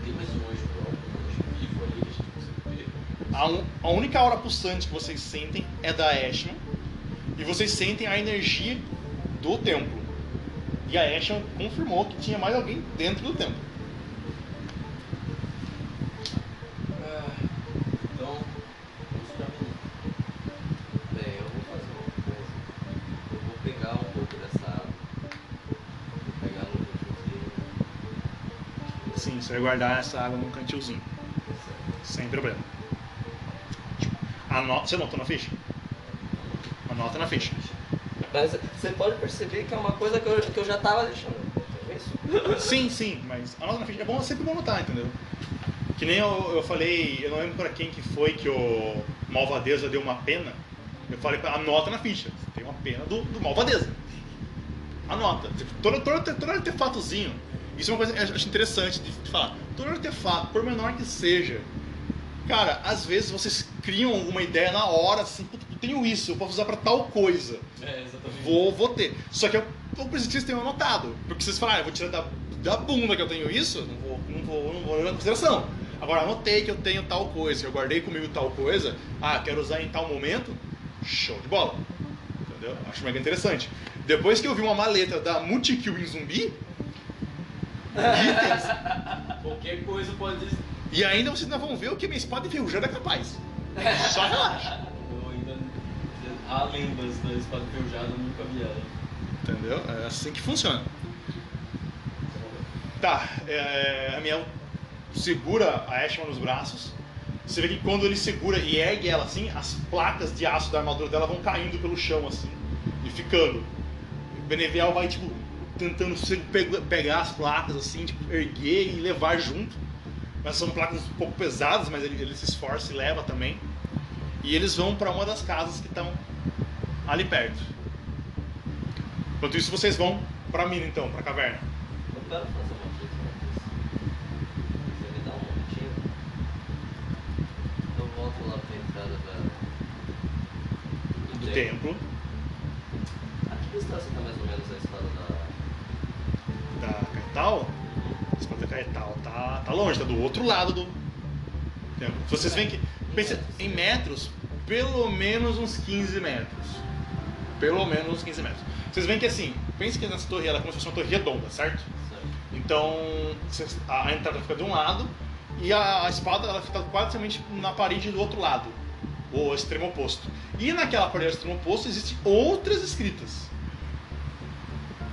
Tem mais um anjo um anjo vivo ali a gente consegue ver. A, un- a única aura pulsante que vocês sentem é da Ashman e vocês sentem a energia do templo. E a Ashman confirmou que tinha mais alguém dentro do templo. Então, vamos pra mim. Bem, eu vou fazer uma coisa. Eu vou pegar um pouco dessa água. Vou pegar no cantinho. Sim, você vai guardar essa água num cantilzinho. Sem problema. Anota, você anotou na ficha? Anota na ficha. Mas você pode perceber que é uma coisa que eu, que eu já tava deixando. É? Sim, sim, mas na ficha. É bom, é sempre bom anotar, entendeu? Que nem eu, eu falei, eu não lembro pra quem que foi que o Malvadeza deu uma pena. Eu falei, anota na ficha. Tem uma pena do, do Malvadeza. Anota. Todo, todo, todo artefatozinho. Isso é uma coisa que eu acho interessante de, falar. Todo artefato, por menor que seja, Cara, às vezes vocês criam alguma ideia na hora, assim, "Puta, eu tenho isso, eu posso usar pra tal coisa. É, exatamente. Vou, vou ter. Só que eu, preciso que vocês tenham anotado. Porque vocês falam, ah, eu vou tirar da, da bunda que eu tenho isso, não vou, não vou, não vou levar em consideração. Agora, anotei que eu tenho tal coisa, que eu guardei comigo tal coisa, ah, quero usar em tal momento, show de bola. Entendeu? Acho mega interessante. Depois que eu vi uma maleta da Multikill em zumbi, itens, *laughs* Qualquer coisa pode. e ainda vocês ainda vão ver o que minha espada enferrujada é capaz. *laughs* Só relaxa. Há lendas da espada enferrujada, nunca vi ela. Entendeu? É assim que funciona. Tá, é, a Miel segura a Ashman nos braços. Você vê que quando ele segura e ergue ela assim, as placas de aço da armadura dela vão caindo pelo chão assim e ficando. O Benevial vai tipo tentando pegar as placas assim, tipo, erguer e levar junto. Mas são placas um pouco pesadas, mas ele, ele se esforça e leva também. E eles vão para uma das casas que estão ali perto. Enquanto isso, vocês vão pra mina então, pra caverna. Eu quero fazer uma coisa. Você me dá um momentinho? Eu volto lá pra entrada da... Do templo, A que distância tá mais ou menos a espada da... da Caetal. A espada da Caetal tá, tá longe, tá do outro lado do templo. Vocês veem que, pensa, em metros, pelo menos uns 15 metros. Pelo menos uns 15 metros. Vocês veem que assim, pense que nessa torre ela é como se fosse uma torre redonda, certo? Certo. Então a, entrada fica de um lado e a, a espada ela fica quase na parede do outro lado, o extremo oposto. E naquela parede do extremo oposto existem outras escritas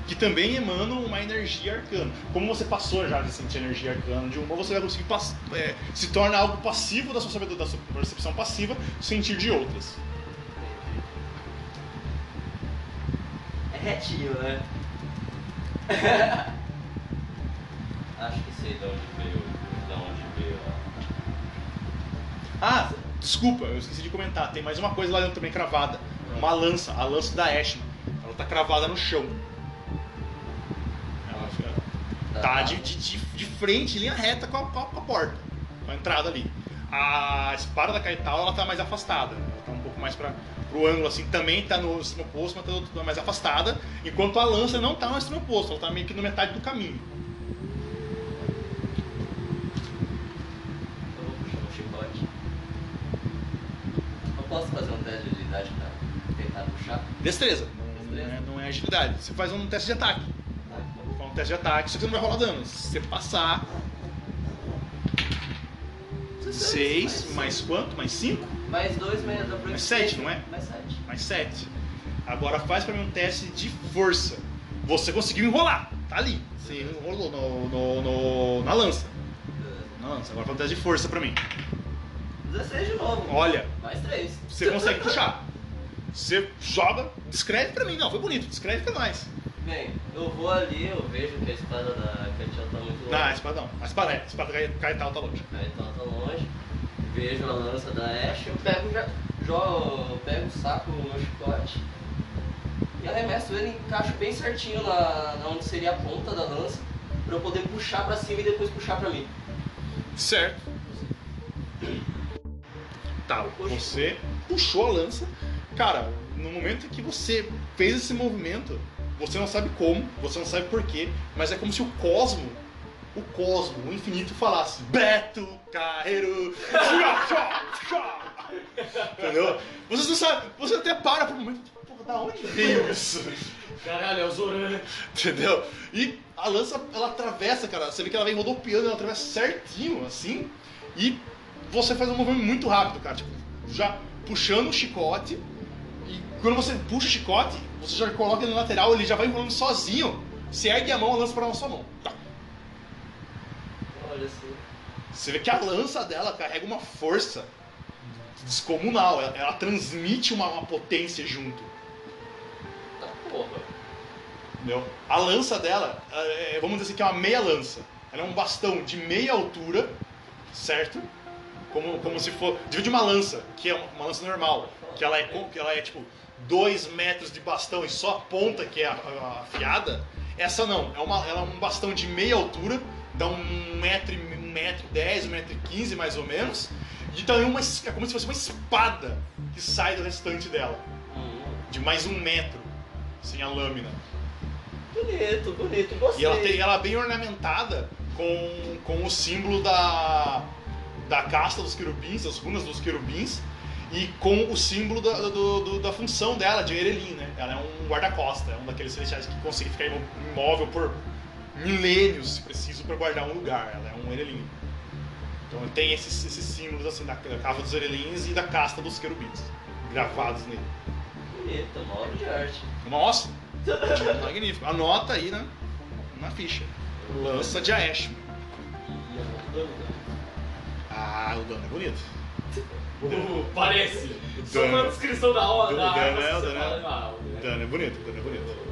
que também emanam uma energia arcana. Como você passou já de sentir energia arcana de uma, você vai conseguir é, se torna algo passivo da sua da sua percepção passiva, sentir de outras. Retinho, né? *laughs* Acho que sei de onde veio, de onde veio a... Ah, desculpa, eu esqueci de comentar. Tem mais uma coisa lá dentro também cravada. Uma lança, a lança da Ashman. Ela tá cravada no chão. Ela fica- tá de, de, de, de frente, linha reta com a, com a- porta, com a entrada ali. A espada da Caetal ela tá mais afastada. Ela tá um pouco mais para pro ângulo assim, também tá no extremo oposto, mas tá tá mais afastada. Enquanto a lança não tá no extremo oposto, ela tá meio que no metade do caminho. Eu vou puxar um chicote. Eu posso fazer um teste de agilidade pra tentar puxar? Destreza, não, não é, não é agilidade. Você faz um teste de ataque. Tá. Faz um teste de ataque, só que você não vai rolar dano. Se você passar, 6, mais quanto? Mais 5? Mais dois, mais da Mais sete, não é? Mais sete. Mais 7. Agora faz pra mim um teste de força. Você conseguiu enrolar, tá ali. Você enrolou no, no- no- na lança. Beleza. Na lança. Agora faz um teste de força pra mim. 16 de novo. Olha, Mais três. você consegue puxar. Você joga, descreve pra mim. Não, foi bonito, descreve pra nós. Bem, eu vou ali, eu vejo que a espada da Katia tá muito longe. Não, a espada não. A espada é. A espada cai, cai tal, tá longe. Então tá longe. Vejo a lança da Ash, eu pego já. Jogo, pego o saco no meu chicote. E arremesso ele, encaixo bem certinho na, na onde seria a ponta da lança. Pra eu poder puxar pra cima e depois puxar pra mim. Certo. Tá, você puxou a lança. Cara, no momento que você fez esse movimento, você não sabe como, você não sabe porquê, mas é como se o cosmo, o cosmo, o infinito falasse Beto Carreiro. Entendeu? Você não sabe, você até para por um momento, tipo, porra, da onde veio isso? Caralho, é o Zoran. Entendeu? E a lança, ela atravessa, cara. Você vê que ela vem rodopiando, ela atravessa certinho, assim. E você faz um movimento muito rápido, cara. Tipo, já puxando o chicote. E quando você puxa o chicote, você já coloca ele na lateral, ele já vai enrolando sozinho. Você ergue a mão, a lança para na sua mão. Tá. Assim. Você vê que a lança dela carrega uma força descomunal. Ela, ela transmite uma, uma potência junto. Tá porra. Entendeu? A lança dela, é, vamos dizer assim que é uma meia lança. Ela é um bastão de meia altura, certo? Como, como se for. Divide uma lança, que é uma lança normal, que ela é, que ela é tipo 2 metros de bastão e só a ponta que é afiada. Essa não, é, uma, ela é um bastão de meia altura, dá um metro, um metro dez, um metro quinze mais ou menos. Então é, uma, é como se fosse uma espada que sai do restante dela. Hum, De mais um metro. Sem a lâmina. bonito, bonito, gostei. E ela, tem, ela é bem ornamentada com, com o símbolo da, da casta dos querubins, as runas dos querubins, e com o símbolo da, do- do- da função dela, de Erelin, né? Ela é um guarda-costa, é um daqueles celestiais que consegue ficar imóvel por milênios, se preciso, para guardar um lugar. Ela é um Erelin. Então tem esses, esses símbolos assim, da, da cava dos Erelins e da casta dos querubins, gravados nele. Bonita, uma obra de arte. Nossa! *laughs* Magnífico. Anota aí na, na ficha. Lança de Aeshma. E né? Ah, o dano é bonito. *laughs* Uh, parece. Só uma descrição da hora. o arma, é- o é- fala, ah, o dano O é- dano é bonito, o dano é bonito.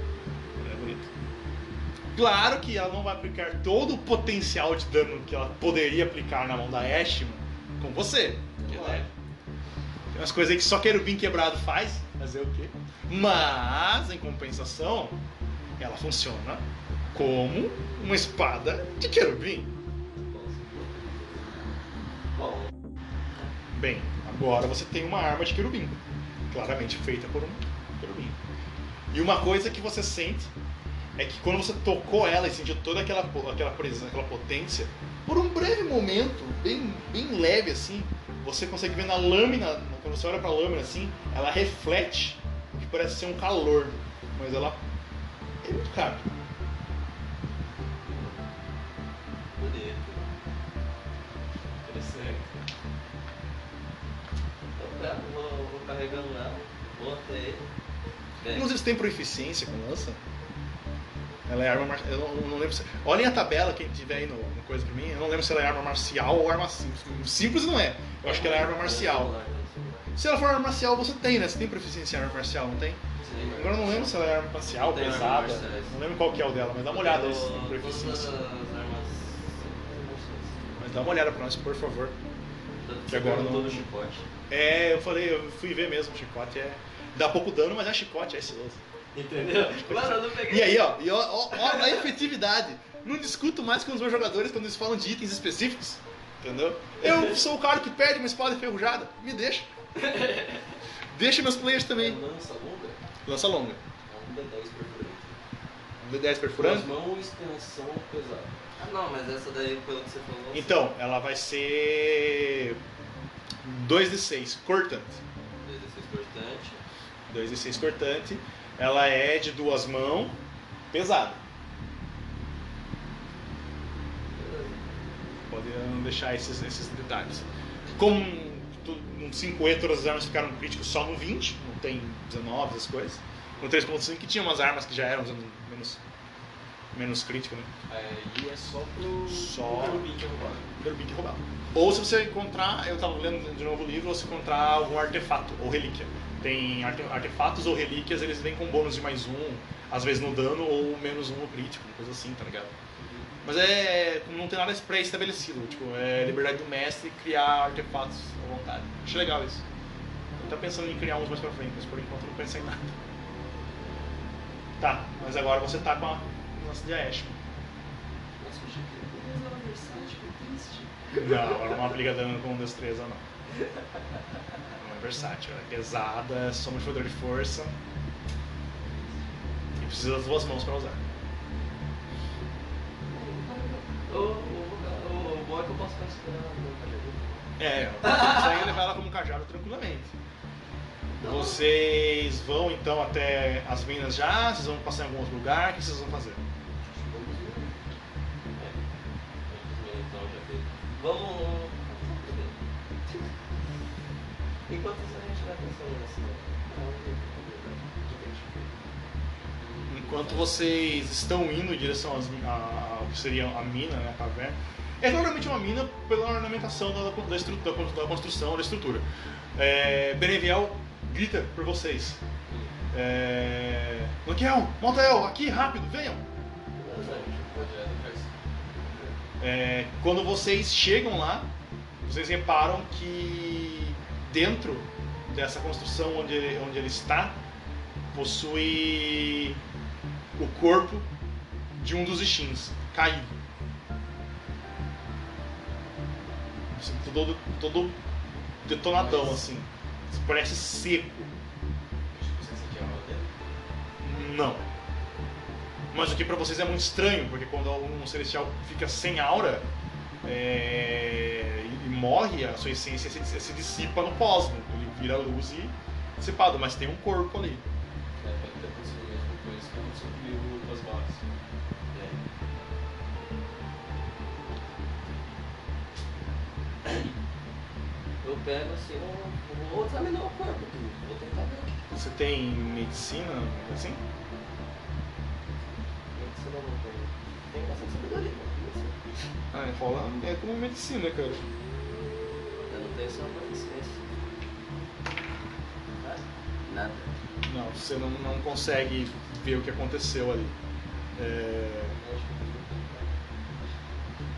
Claro que ela não vai aplicar todo o potencial de dano que ela poderia aplicar na mão da Aeshma com você. Porque, né, Tem umas coisas aí que só querubim quebrado faz, fazer o quê? Mas, em compensação, ela funciona como uma espada de querubim. Bem, agora você tem uma arma de querubim, claramente feita por um querubim. E uma coisa que você sente é que quando você tocou ela e sentiu toda aquela, aquela presença, aquela potência, por um breve momento, bem, bem leve assim, você consegue ver na lâmina, quando você olha pra lâmina assim, ela reflete o que parece ser um calor, mas ela é muito rápida. bonito. Interessante. Eu pego, vou, vou carregando ela, vou até ele. Bem, Inclusive, você tem proficiência com lança? Ela é arma marcial. Eu não, eu não lembro se. Olhem a tabela, quem tiver aí no, no coisa pra mim. Eu não lembro se ela é arma marcial ou arma simples. Simples não é. Eu acho que ela é arma marcial. Se ela for arma marcial, você tem, né? Você tem proficiência em arma marcial, não tem? Sim. Agora eu não lembro se ela é arma marcial, Tem arma pesada. marciais. Não lembro qual que é o dela, mas dá uma olhada aí se tem proficiência. Mas dá uma olhada pra nós, por favor. Que agora não- todo chicote. É, eu falei, eu fui ver mesmo, chicote é. Dá pouco dano, mas é chicote, é estiloso. Entendeu? Mano, eu não peguei. E aí, ó, e ó, ó, ó a efetividade. Não discuto mais com os meus jogadores quando eles falam de itens específicos. Entendeu? Eu sou o cara que perde uma espada enferrujada. Me deixa. Deixa meus players também. Lança longa? Lança longa. É um D10 perfurante. Um D10 perfurando. Duas mãos, extensão, pesado. Ah não, mas essa daí, pelo que você falou. Então, ela vai ser 2d6 cortante. D16 cortante. 2d6 cortante. Ela é de duas mãos, pesada. Pode não deixar esses, esses detalhes. Como tu- no 5E todas as armas ficaram críticos só no 20, não tem 19, essas coisas. No 3.5 que tinha umas armas que já eram menos, menos crítico, né? Aí é só pro. Só- pro eu roubar. Querubim que roubava. Ou se você encontrar, eu tava lendo de novo o livro, ou se encontrar algum artefato ou relíquia. Tem arte- artefatos ou relíquias, eles vêm com bônus de mais um, às vezes no dano ou menos um no crítico, coisa assim, tá ligado? Mas é. não tem nada pré-estabelecido, tipo, é liberdade do mestre criar artefatos à vontade. Acho legal isso. Tô pensando em criar uns mais pra frente, mas por enquanto não pensei em nada. Tá, mas agora você tá com a lança de Aeshma. Nossa, eu achei que é versátil, que triste. Não, ela não aplica dano com destreza, não. Não é versátil, ela é pesada, é soma de poder de força. E precisa das duas mãos pra usar. O, o, o, o bom é que eu posso considerar no cajado. É, você consegue levar ela como cajado tranquilamente. Vocês vão então até as minas já? Vocês vão passar em algum outro lugar? O que vocês vão fazer? Vamos Enquanto isso a gente vai pensando nessa. Enquanto vocês estão indo em direção às a- que seria a mina, né, a caverna, é claramente uma mina pela ornamentação da, da, estru- da con- da construção, da estrutura. É, Beneviel grita por vocês. É, Lanquiel, Montael, aqui, rápido, venham! É, quando vocês chegam lá, vocês reparam que dentro dessa construção onde ele, onde ele está, possui o corpo de um dos Ishins, caído. Assim, Todo, todo detonadão, Mas- assim. Parece seco. Não. Mas o que pra vocês é muito estranho, porque quando um celestial fica sem aura é, e morre, a sua essência se, se dissipa no cosmo. Ele vira luz e dissipado, mas tem um corpo ali. É, pode ter acontecido mesmo com isso que aconteceu comigo com as balas. Eu pego assim, eu vou examinar o corpo, vou tentar ver o que Você tem medicina, assim? Medicina eu não tenho. Tem bastante sabedoria, Ah, rola é como medicina, cara. eu não tenho só consciência. Nada. Não, você não, não consegue ver o que aconteceu ali. É,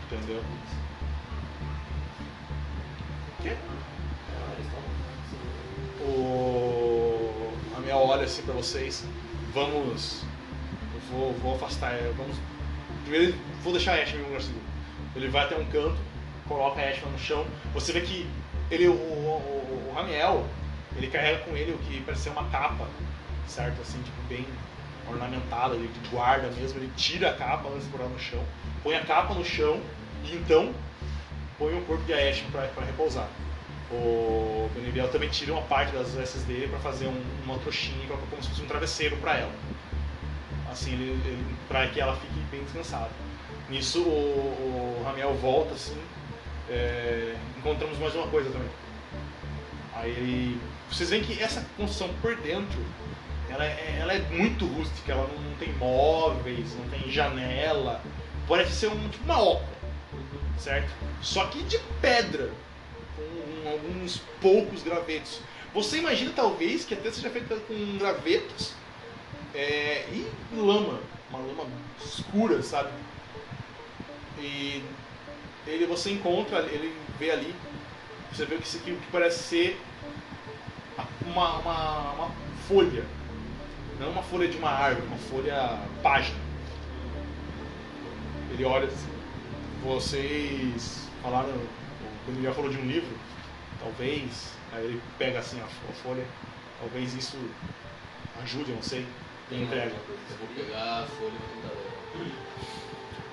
entendeu? O quê? O... A minha olha assim pra vocês. Vamos. Eu vou, vou afastar. é, Vamos. Primeiro vou deixar a um lugar seguro. Ele vai até um canto, coloca a Ashman no chão. Você vê que ele, o, o, o Ramiel, ele carrega com ele o que parece ser uma capa, certo? Assim, tipo, bem ornamentada, ele guarda mesmo. Ele tira a capa antes de no chão, põe a capa no chão e então põe o corpo de Ashman pra, pra repousar. O Beneviel também tira uma parte das vestes dele para fazer um, uma trouxinha, como se fosse um travesseiro para ela. Assim, ele, ele, para que ela fique bem descansada. Nisso, o, o Ramiel volta assim. é, encontramos mais uma coisa também. Aí ele, vocês veem que essa construção por dentro, ela é, ela é muito rústica. Ela não tem móveis, não tem janela. Parece ser um, tipo uma ópera, certo? Só que de pedra com alguns poucos gravetos. Você imagina talvez que até seja feita com gravetos é, e lama, uma lama escura, sabe? E ele você encontra, ele vê ali, você vê que isso aqui o que parece ser uma, uma, uma folha, não uma folha de uma árvore, uma folha página. Ele olha assim, vocês falaram, o Daniel falou de um livro, talvez, aí ele pega assim a, a folha, talvez isso ajude, não sei, e entrega. Eu vou pegar a folha e vou tentar ler.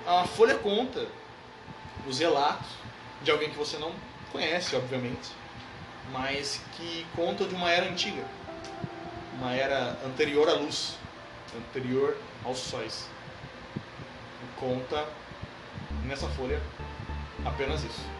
A folha conta os relatos de alguém que você não conhece, obviamente, mas que conta de uma era antiga, uma era anterior à luz, anterior aos sóis. E conta nessa folha apenas isso.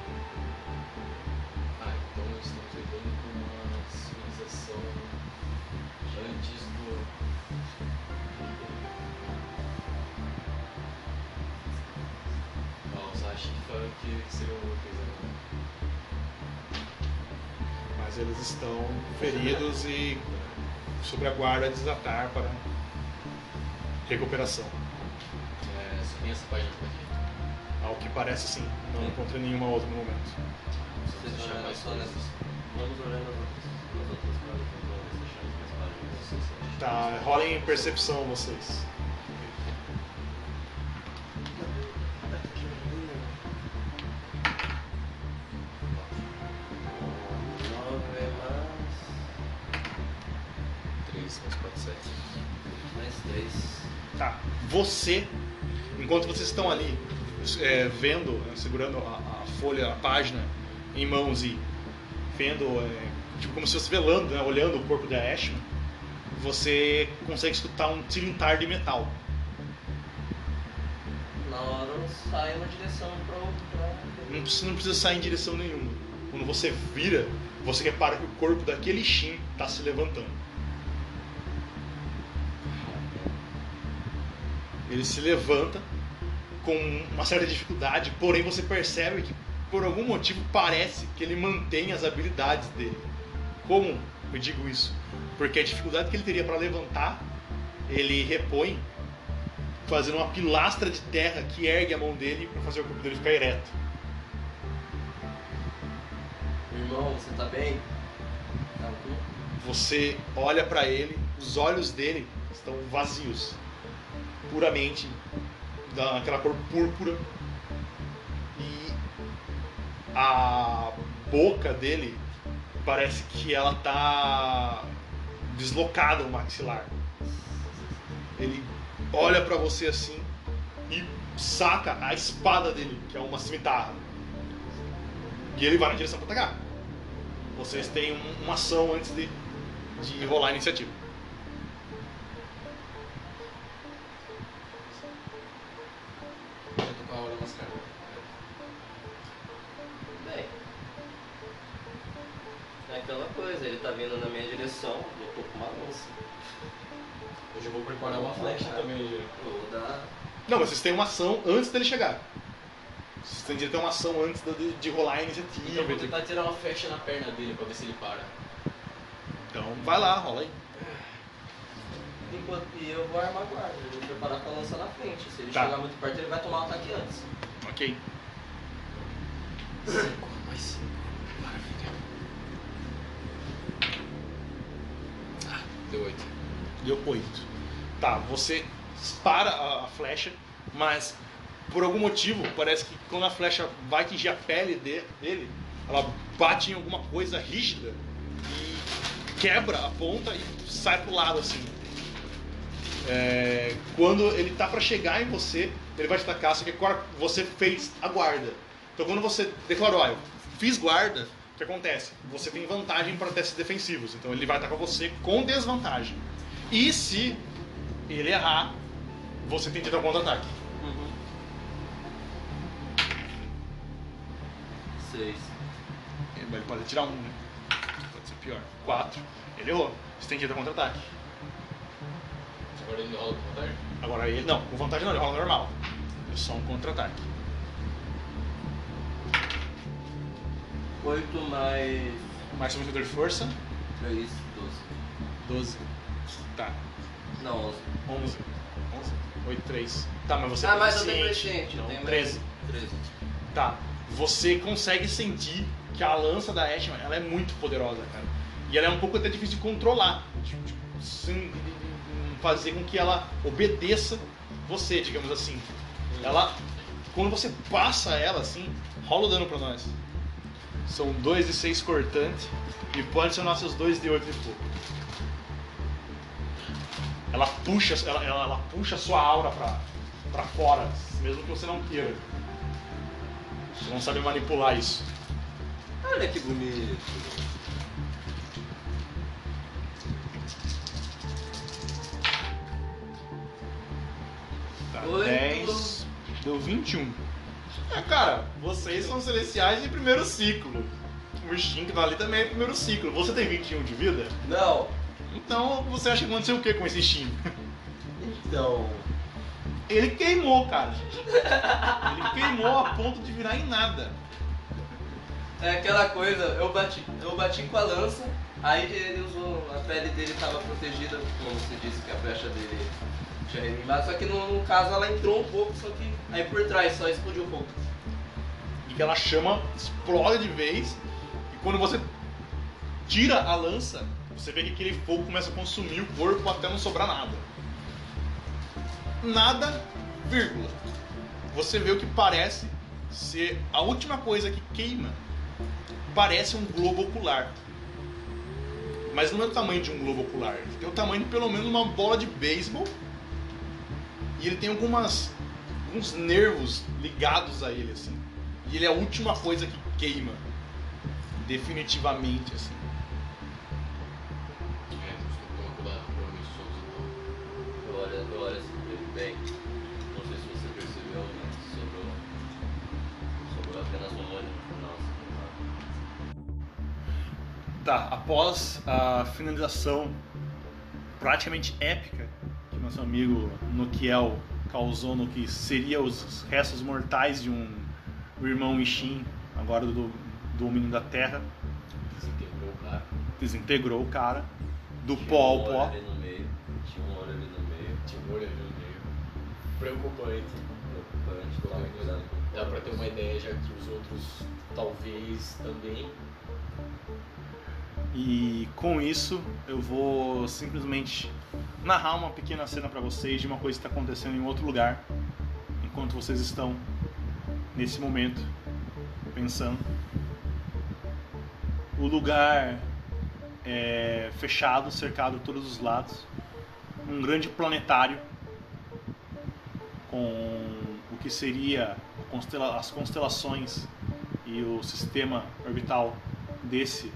Que seriam úteis agora. Mas eles estão feridos e sob a guarda de desatar para recuperação. É, só tem essa página aqui. Ao que parece sim, não encontrei nenhuma outra no momento. Vocês Deixa olhando mais só nessas. Vamos olhando as outras, as outras páginas, vamos ver se achamos mais páginas. Tá, rolem em percepção vocês. Você, enquanto vocês estão ali é, vendo, né, segurando a, a folha, a página em mãos e vendo, é, tipo como se fosse velando, né, olhando o corpo da Ashman, você consegue escutar um tilintar de metal. Na hora eu saio na direção pra... Não, você não precisa sair em direção nenhuma. Quando você vira, você repara que o corpo daquele Shin está se levantando. Ele se levanta com uma certa dificuldade, porém você percebe que por algum motivo parece que ele mantém as habilidades dele. Como eu digo isso? Porque a dificuldade que ele teria para levantar, ele repõe fazendo uma pilastra de terra que ergue a mão dele para fazer o corpo dele ficar ereto. Irmão, você tá bem? Tá bom? Você olha para ele, os olhos dele estão vazios, puramente daquela cor púrpura e a boca dele parece que ela tá deslocada o maxilar. Ele olha pra você assim e saca a espada dele, que é uma cimitarra. E ele vai na direção pra atacar. Vocês têm um- uma ação antes de, de rolar a iniciativa. ele tá vindo na minha direção eu tô com uma lança. Hoje eu vou preparar uma flecha também, Giro. Vou dar. Não, mas vocês têm uma ação antes dele chegar. Vocês têm direito a uma ação antes de, de rolar a iniciativa. Então eu vou tentar tirar uma flecha na perna dele pra ver se ele para. Então vai lá, rola aí. Enquanto, e eu vou armar guarda, eu vou preparar pra lança na frente. Se ele Tá. chegar muito perto, ele vai tomar um ataque antes. Ok. 5 mais 5. Deu oito. Deu 8. Tá, você dispara a, flecha, mas por algum motivo parece que quando a flecha vai atingir a pele de- dele, ela bate em alguma coisa rígida e quebra a ponta e sai pro lado assim. É, quando ele tá pra chegar em você, ele vai te atacar, só que agora você fez a guarda. Então quando você declarou, ah, eu fiz guarda, que acontece? Você tem vantagem para testes defensivos, então ele vai atacar você com desvantagem. E se ele errar, você tem que dar um contra-ataque. Seis. Ele pode tirar um, né? Pode ser pior. Quatro. Ele errou. Você tem que dar contra-ataque. Agora ele rola com vontade? Agora ele. Não, com vantagem não, ele rola normal. É só um contra-ataque. Oito mais Máximo de de força, três, doze. 12. Tá. Não, onze. 11. 11. 8, 3. Tá, mas você ah, é mas eu tenho presciente, eu tenho 13. mais- Treze. Tá. Você consegue sentir que a lança da Ashman ela é muito poderosa, cara. E ela é um pouco até difícil de controlar. Tipo, tipo, de fazer com que ela obedeça você, digamos assim. Ela. Quando você passa ela assim, rola o dano pra nós. São 2 de 6 cortante e pode adicionar seus 2 de 8 de fogo. Ela puxa, ela, ela, ela puxa a sua aura pra, pra fora, mesmo que você não queira. Você não sabe manipular isso. Olha que bonito. Tá, Oito. 10. Deu 21. É, cara, vocês são celestiais de primeiro ciclo. O Shin que tá ali também é primeiro ciclo. Você tem 21 de vida? Não. Então você acha que aconteceu o que com esse Shin? Então. Ele queimou, cara. Ele queimou a ponto de virar em nada. É aquela coisa, eu bati, eu bati com a lança, aí ele usou, a pele dele estava protegida, como você disse que a flecha dele tinha reanimado, só que no, no caso ela entrou um pouco, só que aí por trás só explodiu um pouco. E aquela chama explode de vez. E quando você tira a lança, você vê que aquele fogo começa a consumir o corpo até não sobrar nada. Nada, vírgula. Você vê o que parece ser a última coisa que queima. Parece um globo ocular. Mas não é o tamanho de um globo ocular. Ele tem o tamanho de pelo menos uma bola de beisebol. E ele tem algumas alguns nervos ligados a ele assim. E ele é a última coisa que queima. Definitivamente, assim. Eu olho, eu olho assim bem, não sei se você percebeu, mas sobrou, sobrou apenas um olho no nosso. Tá, após a finalização praticamente épica nosso amigo Nokiel causou no que seria os restos mortais de um irmão Ishin, agora do do domínio da Terra, Desintegrou o cara. desintegrou o cara, do Tinha pó ao um olho pó. ali no meio, tinha um olho ali no meio, Tinha um olho ali no meio. Preocupante. preocupante, com Dá pra ter uma ideia já que os outros talvez também. E com isso eu vou simplesmente narrar uma pequena cena pra vocês de uma coisa que está acontecendo em outro lugar, enquanto vocês estão nesse momento pensando. o lugar é fechado, cercado todos os lados. Um grande planetário com o que seria as constelações e o sistema orbital desse,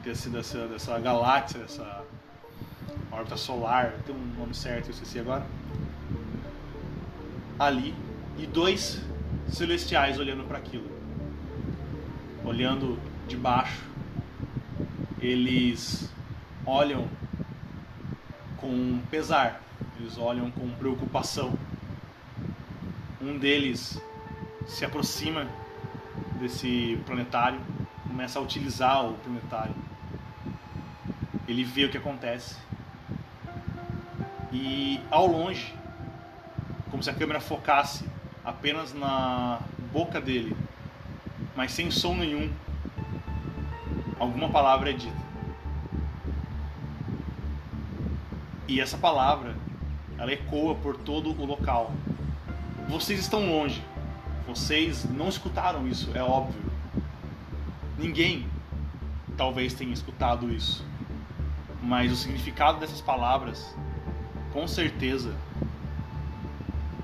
desse dessa, dessa galáxia, dessa órbita solar, tem um nome certo, eu esqueci agora. Ali e dois celestiais olhando para aquilo, olhando de baixo. Eles olham com pesar, eles olham com preocupação. Um deles se aproxima desse planetário, começa a utilizar o planetário. Ele vê o que acontece. E ao longe, como se a câmera focasse apenas na boca dele, mas sem som nenhum, alguma palavra é dita. E essa palavra, ela ecoa por todo o local. Vocês estão longe. Vocês não escutaram isso, é óbvio. Ninguém talvez tenha escutado isso. Mas o significado dessas palavras, com certeza,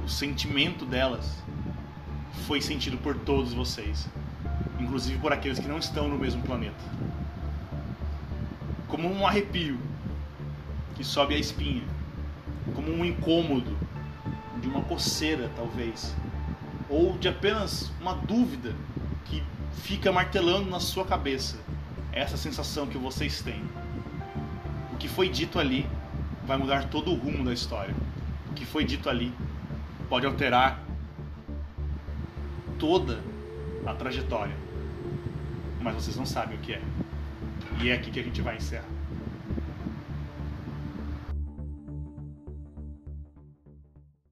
o sentimento delas foi sentido por todos vocês, inclusive por aqueles que não estão no mesmo planeta. Como um arrepio que sobe a espinha, como um incômodo de uma coceira, talvez, ou de apenas uma dúvida que fica martelando na sua cabeça. Essa sensação que vocês têm. O que foi dito ali vai mudar todo o rumo da história. O que foi dito ali pode alterar toda a trajetória. Mas vocês não sabem o que é. E é aqui que a gente vai encerrar.